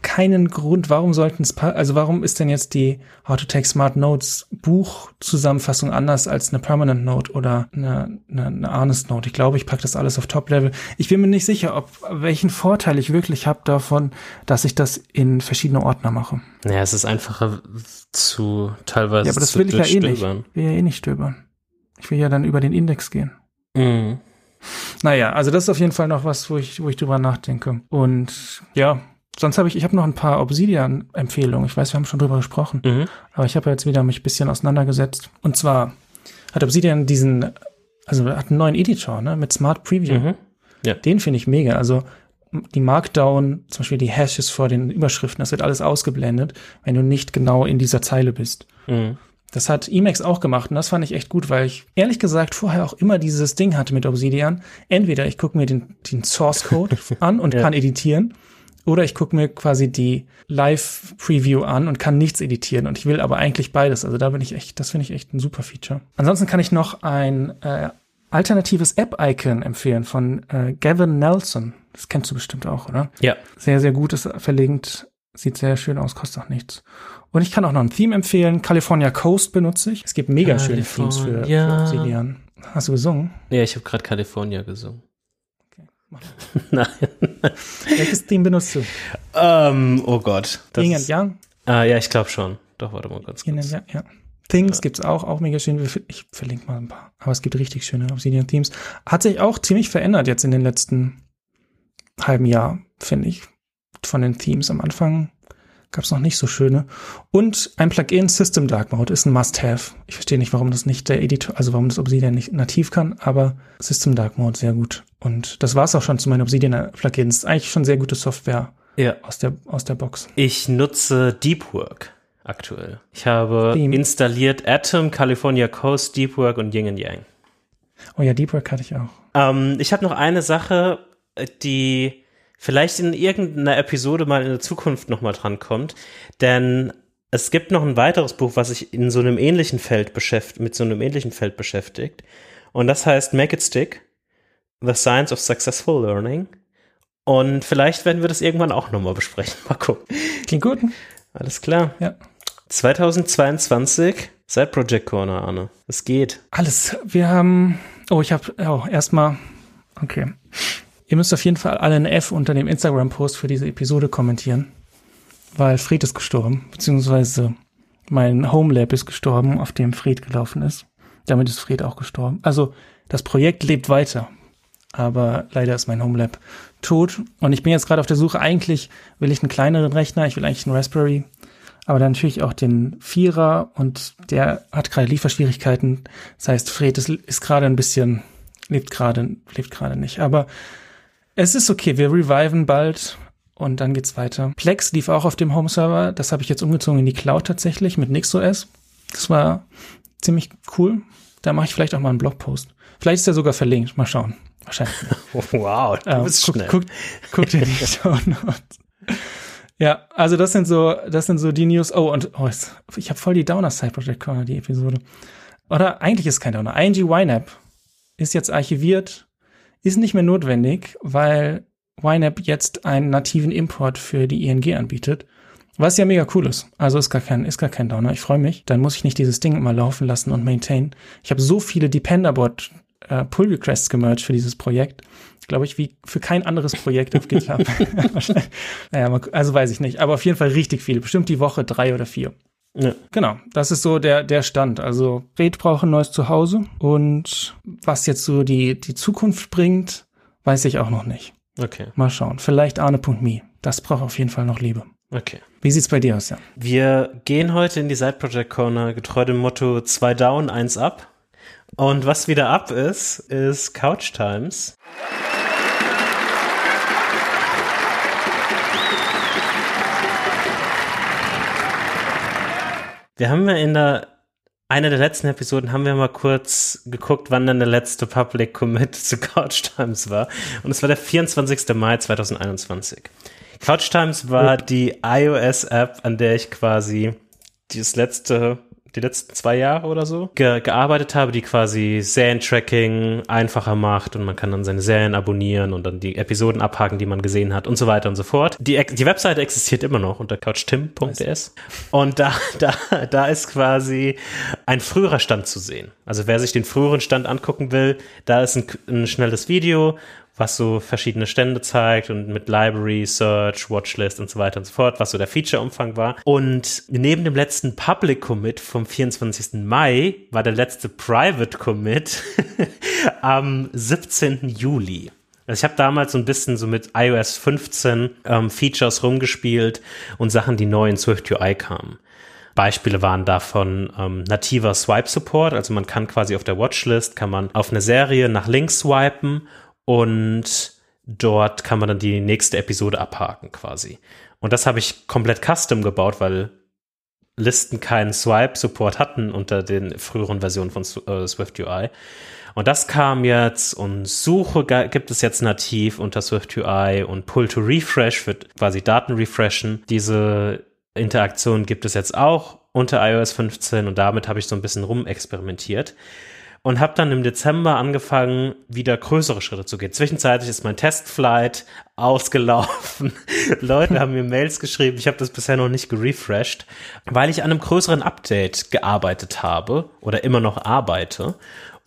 keinen Grund, warum sollten es, also warum ist denn jetzt die How to Take Smart Notes Buchzusammenfassung anders als eine Permanent Note oder eine, eine, eine Honest Note? Ich glaube, ich packe das alles auf Top-Level. Ich bin mir nicht sicher, ob welchen Vorteil ich wirklich habe davon, dass ich das in verschiedene Ordner mache. Ja, es ist einfacher zu teilweise. Ja, aber das will ich ja eh nicht. Ich will ja eh nicht stöbern. Ich will ja dann über den Index gehen. Mhm. Naja, also das ist auf jeden Fall noch was, wo ich, wo ich drüber nachdenke. Und ja, sonst habe ich, ich habe noch ein paar Obsidian-Empfehlungen. Ich weiß, wir haben schon drüber gesprochen, mhm. aber ich habe jetzt wieder mich ein bisschen auseinandergesetzt. Und zwar hat Obsidian diesen, also hat einen neuen Editor, ne, mit Smart Preview. Mhm. Ja. Den finde ich mega. Also die Markdown, zum Beispiel die Hashes vor den Überschriften, das wird alles ausgeblendet, wenn du nicht genau in dieser Zeile bist. Mhm. Das hat Emacs auch gemacht und das fand ich echt gut, weil ich ehrlich gesagt vorher auch immer dieses Ding hatte mit Obsidian. Entweder ich gucke mir den, den Source Code [LAUGHS] an und ja. kann editieren oder ich gucke mir quasi die Live-Preview an und kann nichts editieren. Und ich will aber eigentlich beides. Also da bin ich echt, das finde ich echt ein super Feature. Ansonsten kann ich noch ein äh, alternatives App-Icon empfehlen von äh, Gavin Nelson. Das kennst du bestimmt auch, oder? Ja. Sehr, sehr gut, ist verlinkt. Sieht sehr schön aus, kostet auch nichts. Und ich kann auch noch ein Theme empfehlen. California Coast benutze ich. Es gibt mega California. schöne Themes für, für Obsidian. Hast du gesungen? Ja, ich habe gerade California gesungen. [LAUGHS] Nein. Welches Team benutzt du? Um, ähm, oh Gott. Yin and Yang? Ah, ja, ich glaube schon. Doch, warte mal ganz kurz. Yang, ja. Things ja. gibt's auch, auch mega schön. Ich verlinke mal ein paar. Aber es gibt richtig schöne Obsidian-Themes. Hat sich auch ziemlich verändert jetzt in den letzten halben Jahr, finde ich. Von den Themes am Anfang gab es noch nicht so schöne. Und ein Plugin System Dark Mode ist ein Must-Have. Ich verstehe nicht, warum das nicht der Editor, also warum das Obsidian nicht nativ kann, aber System Dark Mode sehr gut. Und das war's auch schon zu meinen Obsidian Plugins. Eigentlich schon sehr gute Software ja. aus der aus der Box. Ich nutze Deepwork aktuell. Ich habe Theme. installiert Atom, California Coast, Deepwork und Yin and Yang. Oh ja, Deepwork hatte ich auch. Ähm, ich habe noch eine Sache, die vielleicht in irgendeiner Episode mal in der Zukunft nochmal dran kommt. Denn es gibt noch ein weiteres Buch, was sich in so einem ähnlichen Feld beschäftigt, mit so einem ähnlichen Feld beschäftigt. Und das heißt Make It Stick, The Science of Successful Learning. Und vielleicht werden wir das irgendwann auch nochmal besprechen. [LAUGHS] Mal gucken. Klingt gut. Alles klar. Ja. 2022, Side Project Corner, Arne. Es geht. Alles. Wir haben, oh, ich habe, oh, erstmal, okay. Ihr müsst auf jeden Fall alle ein F unter dem Instagram-Post für diese Episode kommentieren, weil Fred ist gestorben, beziehungsweise mein Homelab ist gestorben, auf dem Fred gelaufen ist. Damit ist Fred auch gestorben. Also das Projekt lebt weiter, aber leider ist mein Homelab tot und ich bin jetzt gerade auf der Suche. Eigentlich will ich einen kleineren Rechner, ich will eigentlich einen Raspberry, aber dann natürlich auch den Vierer und der hat gerade Lieferschwierigkeiten. Das heißt, Fred ist, ist gerade ein bisschen lebt gerade lebt gerade nicht, aber es ist okay, wir reviven bald und dann geht's weiter. Plex lief auch auf dem Home-Server. Das habe ich jetzt umgezogen in die Cloud tatsächlich mit NixOS. Das war ziemlich cool. Da mache ich vielleicht auch mal einen Blogpost. Vielleicht ist er sogar verlinkt. Mal schauen. Wahrscheinlich. [LAUGHS] Wow, du ähm, bist guck, schnell. Guck, guck dir die [LAUGHS] Show Ja, also das sind so, das sind so die News. Oh, und oh, ich habe voll die Downer Side Project Corner, die Episode. Oder eigentlich ist kein Downer. ING YNAB ist jetzt archiviert ist nicht mehr notwendig, weil YNAB jetzt einen nativen Import für die ING anbietet. Was ja mega cool ist. Also ist gar kein, ist gar kein Downer. Ich freue mich. Dann muss ich nicht dieses Ding immer laufen lassen und maintain. Ich habe so viele Dependabot äh, Pull Requests gemerged für dieses Projekt. Glaube ich, wie für kein anderes Projekt auf GitHub. [LAUGHS] [LAUGHS] naja, also weiß ich nicht. Aber auf jeden Fall richtig viele. Bestimmt die Woche drei oder vier. Ja. Genau, das ist so der, der Stand. Also Red braucht ein neues Zuhause und was jetzt so die, die Zukunft bringt, weiß ich auch noch nicht. Okay. Mal schauen. Vielleicht Arne.me. Das braucht auf jeden Fall noch Liebe. Okay. Wie sieht's bei dir aus, ja? Wir gehen heute in die Side Project Corner getreu dem Motto zwei down, eins up. Und was wieder up ist, ist Couch Times. Wir haben ja in der einer der letzten Episoden haben wir mal kurz geguckt, wann dann der letzte Public Commit zu Couch Times war. Und es war der 24. Mai 2021. Couch Times war die iOS-App, an der ich quasi dieses letzte die letzten zwei Jahre oder so ge gearbeitet habe, die quasi Serientracking einfacher macht und man kann dann seine Serien abonnieren und dann die Episoden abhaken, die man gesehen hat und so weiter und so fort. Die, die Webseite existiert immer noch unter couchtim.ds und da, [LAUGHS] da, da ist quasi ein früherer Stand zu sehen. Also wer sich den früheren Stand angucken will, da ist ein, ein schnelles Video, was so verschiedene Stände zeigt und mit Library, Search, Watchlist und so weiter und so fort, was so der Feature-Umfang war. Und neben dem letzten Public Commit vom 24. Mai war der letzte Private Commit [LAUGHS] am 17. Juli. Also ich habe damals so ein bisschen so mit iOS 15 ähm, Features rumgespielt und Sachen, die neu in Swift UI kamen. Beispiele waren davon ähm, nativer Swipe Support, also man kann quasi auf der Watchlist, kann man auf eine Serie nach links swipen und dort kann man dann die nächste Episode abhaken quasi. Und das habe ich komplett custom gebaut, weil Listen keinen Swipe-Support hatten unter den früheren Versionen von äh, Swift UI. Und das kam jetzt und Suche gibt es jetzt nativ unter Swift UI und Pull to Refresh wird quasi Daten refreshen. Diese Interaktion gibt es jetzt auch unter iOS 15 und damit habe ich so ein bisschen rumexperimentiert und habe dann im Dezember angefangen, wieder größere Schritte zu gehen. Zwischenzeitlich ist mein Testflight [LAUGHS] ausgelaufen. [LAUGHS] Leute haben mir Mails geschrieben, ich habe das bisher noch nicht gerefreshed, weil ich an einem größeren Update gearbeitet habe oder immer noch arbeite.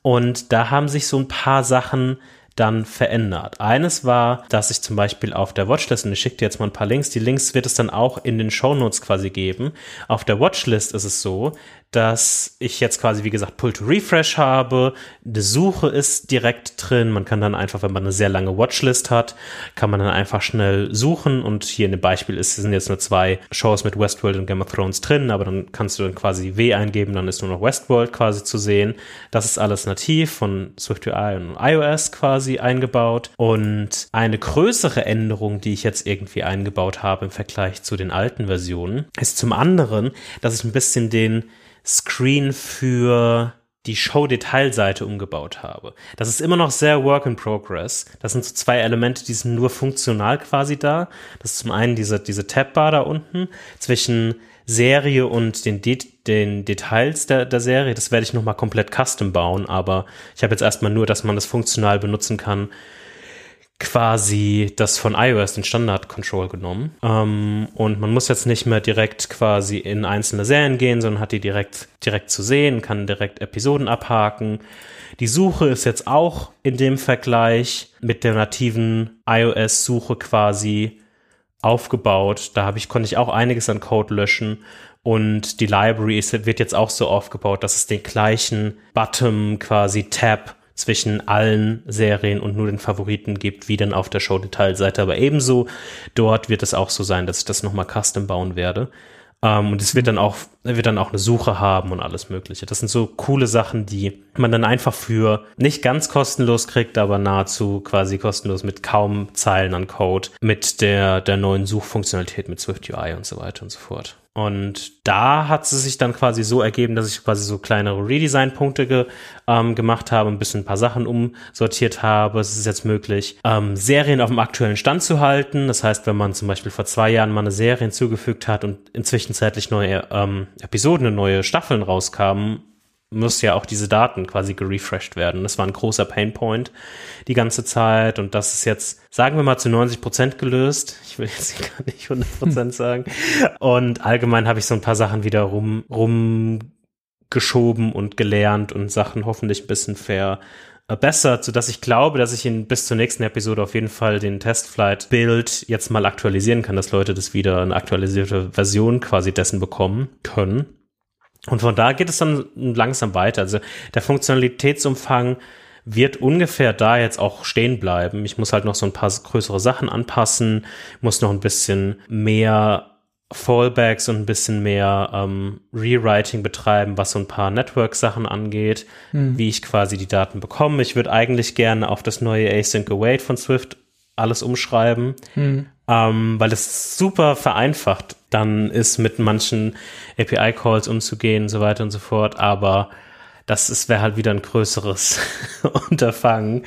Und da haben sich so ein paar Sachen dann verändert. Eines war, dass ich zum Beispiel auf der Watchlist, und ich schicke dir jetzt mal ein paar Links, die Links wird es dann auch in den Show Notes quasi geben. Auf der Watchlist ist es so, dass ich jetzt quasi, wie gesagt, Pull to Refresh habe. Die Suche ist direkt drin. Man kann dann einfach, wenn man eine sehr lange Watchlist hat, kann man dann einfach schnell suchen. Und hier in dem Beispiel ist, sind jetzt nur zwei Shows mit Westworld und Game of Thrones drin, aber dann kannst du dann quasi W eingeben, dann ist nur noch Westworld quasi zu sehen. Das ist alles nativ von SwiftUI und iOS quasi eingebaut. Und eine größere Änderung, die ich jetzt irgendwie eingebaut habe im Vergleich zu den alten Versionen, ist zum anderen, dass ich ein bisschen den Screen für die Show-Detail-Seite umgebaut habe. Das ist immer noch sehr Work in Progress. Das sind so zwei Elemente, die sind nur funktional quasi da. Das ist zum einen diese, diese Tab-Bar da unten zwischen Serie und den, De den Details der, der Serie. Das werde ich nochmal komplett custom bauen, aber ich habe jetzt erstmal nur, dass man das funktional benutzen kann quasi das von iOS, den Standard Control genommen. Ähm, und man muss jetzt nicht mehr direkt quasi in einzelne Serien gehen, sondern hat die direkt, direkt zu sehen, kann direkt Episoden abhaken. Die Suche ist jetzt auch in dem Vergleich mit der nativen iOS-Suche quasi aufgebaut. Da habe ich, konnte ich auch einiges an Code löschen. Und die Library ist, wird jetzt auch so aufgebaut, dass es den gleichen Button quasi Tab zwischen allen Serien und nur den Favoriten gibt, wie dann auf der Show-Detail-Seite. Aber ebenso dort wird es auch so sein, dass ich das nochmal custom bauen werde. Um, und es wird dann auch, wird dann auch eine Suche haben und alles Mögliche. Das sind so coole Sachen, die man dann einfach für nicht ganz kostenlos kriegt, aber nahezu quasi kostenlos mit kaum Zeilen an Code, mit der, der neuen Suchfunktionalität mit Swift UI und so weiter und so fort. Und da hat es sich dann quasi so ergeben, dass ich quasi so kleinere Redesign-Punkte ge, ähm, gemacht habe, ein bisschen ein paar Sachen umsortiert habe. Es ist jetzt möglich, ähm, Serien auf dem aktuellen Stand zu halten. Das heißt, wenn man zum Beispiel vor zwei Jahren mal eine Serie hinzugefügt hat und inzwischen zeitlich neue ähm, Episoden, neue Staffeln rauskamen, muss ja auch diese Daten quasi gerefreshed werden. Das war ein großer Painpoint die ganze Zeit und das ist jetzt, sagen wir mal, zu 90 Prozent gelöst. Ich will jetzt gar nicht 100 Prozent sagen. Und allgemein habe ich so ein paar Sachen wieder rum, rumgeschoben und gelernt und Sachen hoffentlich ein bisschen verbessert, sodass ich glaube, dass ich in, bis zur nächsten Episode auf jeden Fall den Testflight-Bild jetzt mal aktualisieren kann, dass Leute das wieder eine aktualisierte Version quasi dessen bekommen können. Und von da geht es dann langsam weiter. Also der Funktionalitätsumfang wird ungefähr da jetzt auch stehen bleiben. Ich muss halt noch so ein paar größere Sachen anpassen, muss noch ein bisschen mehr Fallbacks und ein bisschen mehr ähm, Rewriting betreiben, was so ein paar Network-Sachen angeht, hm. wie ich quasi die Daten bekomme. Ich würde eigentlich gerne auf das neue Async Await von Swift alles umschreiben, mhm. ähm, weil es super vereinfacht dann ist, mit manchen API-Calls umzugehen und so weiter und so fort. Aber das wäre halt wieder ein größeres [LAUGHS] Unterfangen,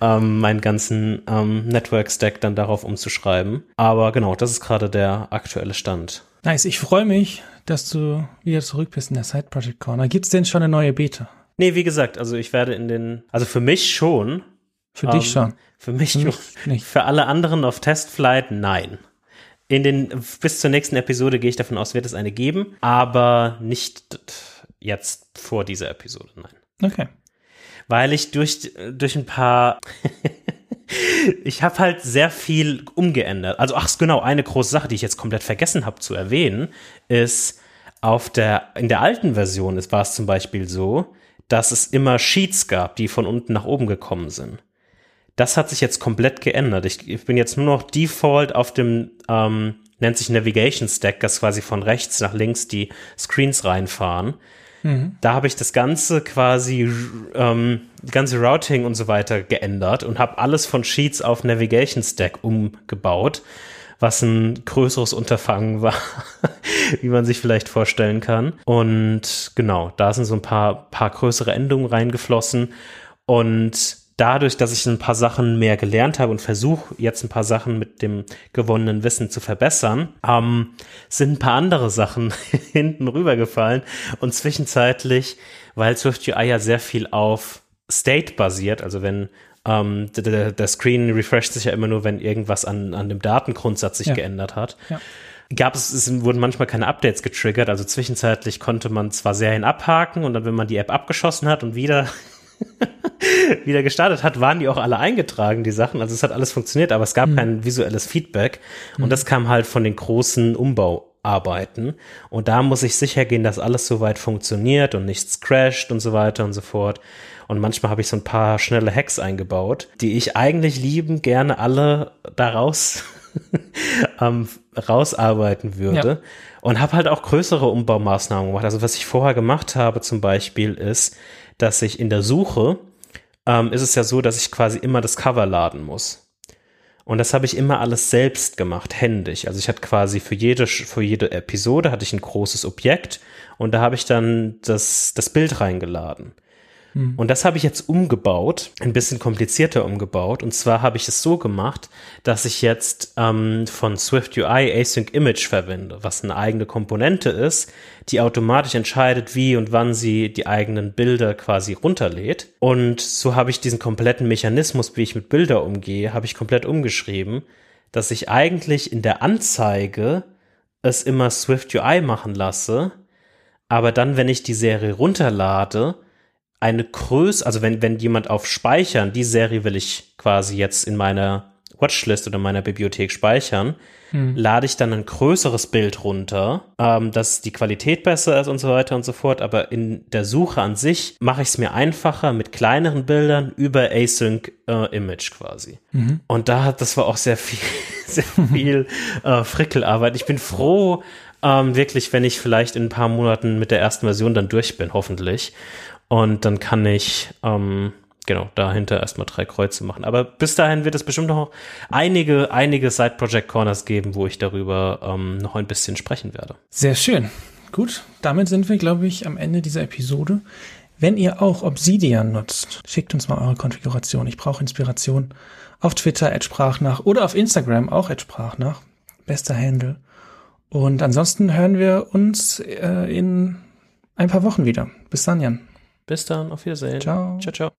ähm, meinen ganzen ähm, Network-Stack dann darauf umzuschreiben. Aber genau, das ist gerade der aktuelle Stand. Nice, ich freue mich, dass du wieder zurück bist in der Side Project Corner. Gibt es denn schon eine neue Beta? Nee, wie gesagt, also ich werde in den, also für mich schon. Für ähm, dich schon. Für mich, für mich nicht. Für alle anderen auf Testflight, nein. In den, bis zur nächsten Episode gehe ich davon aus, wird es eine geben, aber nicht jetzt vor dieser Episode, nein. Okay. Weil ich durch, durch ein paar, [LAUGHS] ich habe halt sehr viel umgeändert. Also, ach genau, eine große Sache, die ich jetzt komplett vergessen habe zu erwähnen, ist, auf der, in der alten Version war es zum Beispiel so, dass es immer Sheets gab, die von unten nach oben gekommen sind. Das hat sich jetzt komplett geändert. Ich, ich bin jetzt nur noch default auf dem, ähm, nennt sich Navigation Stack, das quasi von rechts nach links die Screens reinfahren. Mhm. Da habe ich das Ganze quasi, ähm, die ganze Routing und so weiter geändert und habe alles von Sheets auf Navigation Stack umgebaut, was ein größeres Unterfangen [LAUGHS] war, wie man sich vielleicht vorstellen kann. Und genau, da sind so ein paar, paar größere Endungen reingeflossen und dadurch, dass ich ein paar Sachen mehr gelernt habe und versuche jetzt ein paar Sachen mit dem gewonnenen Wissen zu verbessern, ähm, sind ein paar andere Sachen [LAUGHS] hinten rübergefallen und zwischenzeitlich, weil SwiftUI ja sehr viel auf State basiert, also wenn ähm, der, der, Screen refresht sich ja immer nur, wenn irgendwas an, an dem Datengrundsatz sich ja. geändert hat. Ja gab es, es wurden manchmal keine Updates getriggert, also zwischenzeitlich konnte man zwar Serien abhaken und dann, wenn man die App abgeschossen hat und wieder [LAUGHS] wieder gestartet hat, waren die auch alle eingetragen, die Sachen. Also es hat alles funktioniert, aber es gab mhm. kein visuelles Feedback. Und mhm. das kam halt von den großen Umbauarbeiten. Und da muss ich sicher gehen, dass alles soweit funktioniert und nichts crasht und so weiter und so fort. Und manchmal habe ich so ein paar schnelle Hacks eingebaut, die ich eigentlich lieben gerne alle daraus [LAUGHS] ähm, rausarbeiten würde. Ja. Und habe halt auch größere Umbaumaßnahmen gemacht. Also was ich vorher gemacht habe zum Beispiel ist, dass ich in der Suche ähm, ist es ja so, dass ich quasi immer das Cover laden muss. Und das habe ich immer alles selbst gemacht, händisch. Also ich hatte quasi für jede, für jede Episode hatte ich ein großes Objekt und da habe ich dann das, das Bild reingeladen. Hm. Und das habe ich jetzt umgebaut, ein bisschen komplizierter umgebaut. Und zwar habe ich es so gemacht, dass ich jetzt ähm, von Swift UI Async Image verwende, was eine eigene Komponente ist, die automatisch entscheidet, wie und wann sie die eigenen Bilder quasi runterlädt. Und so habe ich diesen kompletten Mechanismus, wie ich mit Bilder umgehe, habe ich komplett umgeschrieben, dass ich eigentlich in der Anzeige es immer Swift UI machen lasse, aber dann, wenn ich die Serie runterlade, eine Größe, also wenn, wenn jemand auf Speichern, die Serie will ich quasi jetzt in meiner Watchlist oder meiner Bibliothek speichern, hm. lade ich dann ein größeres Bild runter, ähm, dass die Qualität besser ist und so weiter und so fort. Aber in der Suche an sich mache ich es mir einfacher mit kleineren Bildern über Async äh, Image quasi. Mhm. Und da, das war auch sehr viel, [LAUGHS] sehr viel äh, Frickelarbeit. Ich bin froh, ähm, wirklich, wenn ich vielleicht in ein paar Monaten mit der ersten Version dann durch bin, hoffentlich. Und dann kann ich ähm, genau dahinter erstmal drei Kreuze machen. Aber bis dahin wird es bestimmt noch einige, einige Side Project Corners geben, wo ich darüber ähm, noch ein bisschen sprechen werde. Sehr schön. Gut, damit sind wir, glaube ich, am Ende dieser Episode. Wenn ihr auch Obsidian nutzt, schickt uns mal eure Konfiguration. Ich brauche Inspiration. Auf Twitter Sprachnach oder auf Instagram auch Sprachnach. Bester Handle. Und ansonsten hören wir uns äh, in ein paar Wochen wieder. Bis dann, Jan. Bis dann, auf Wiedersehen. Ciao. Ciao, ciao.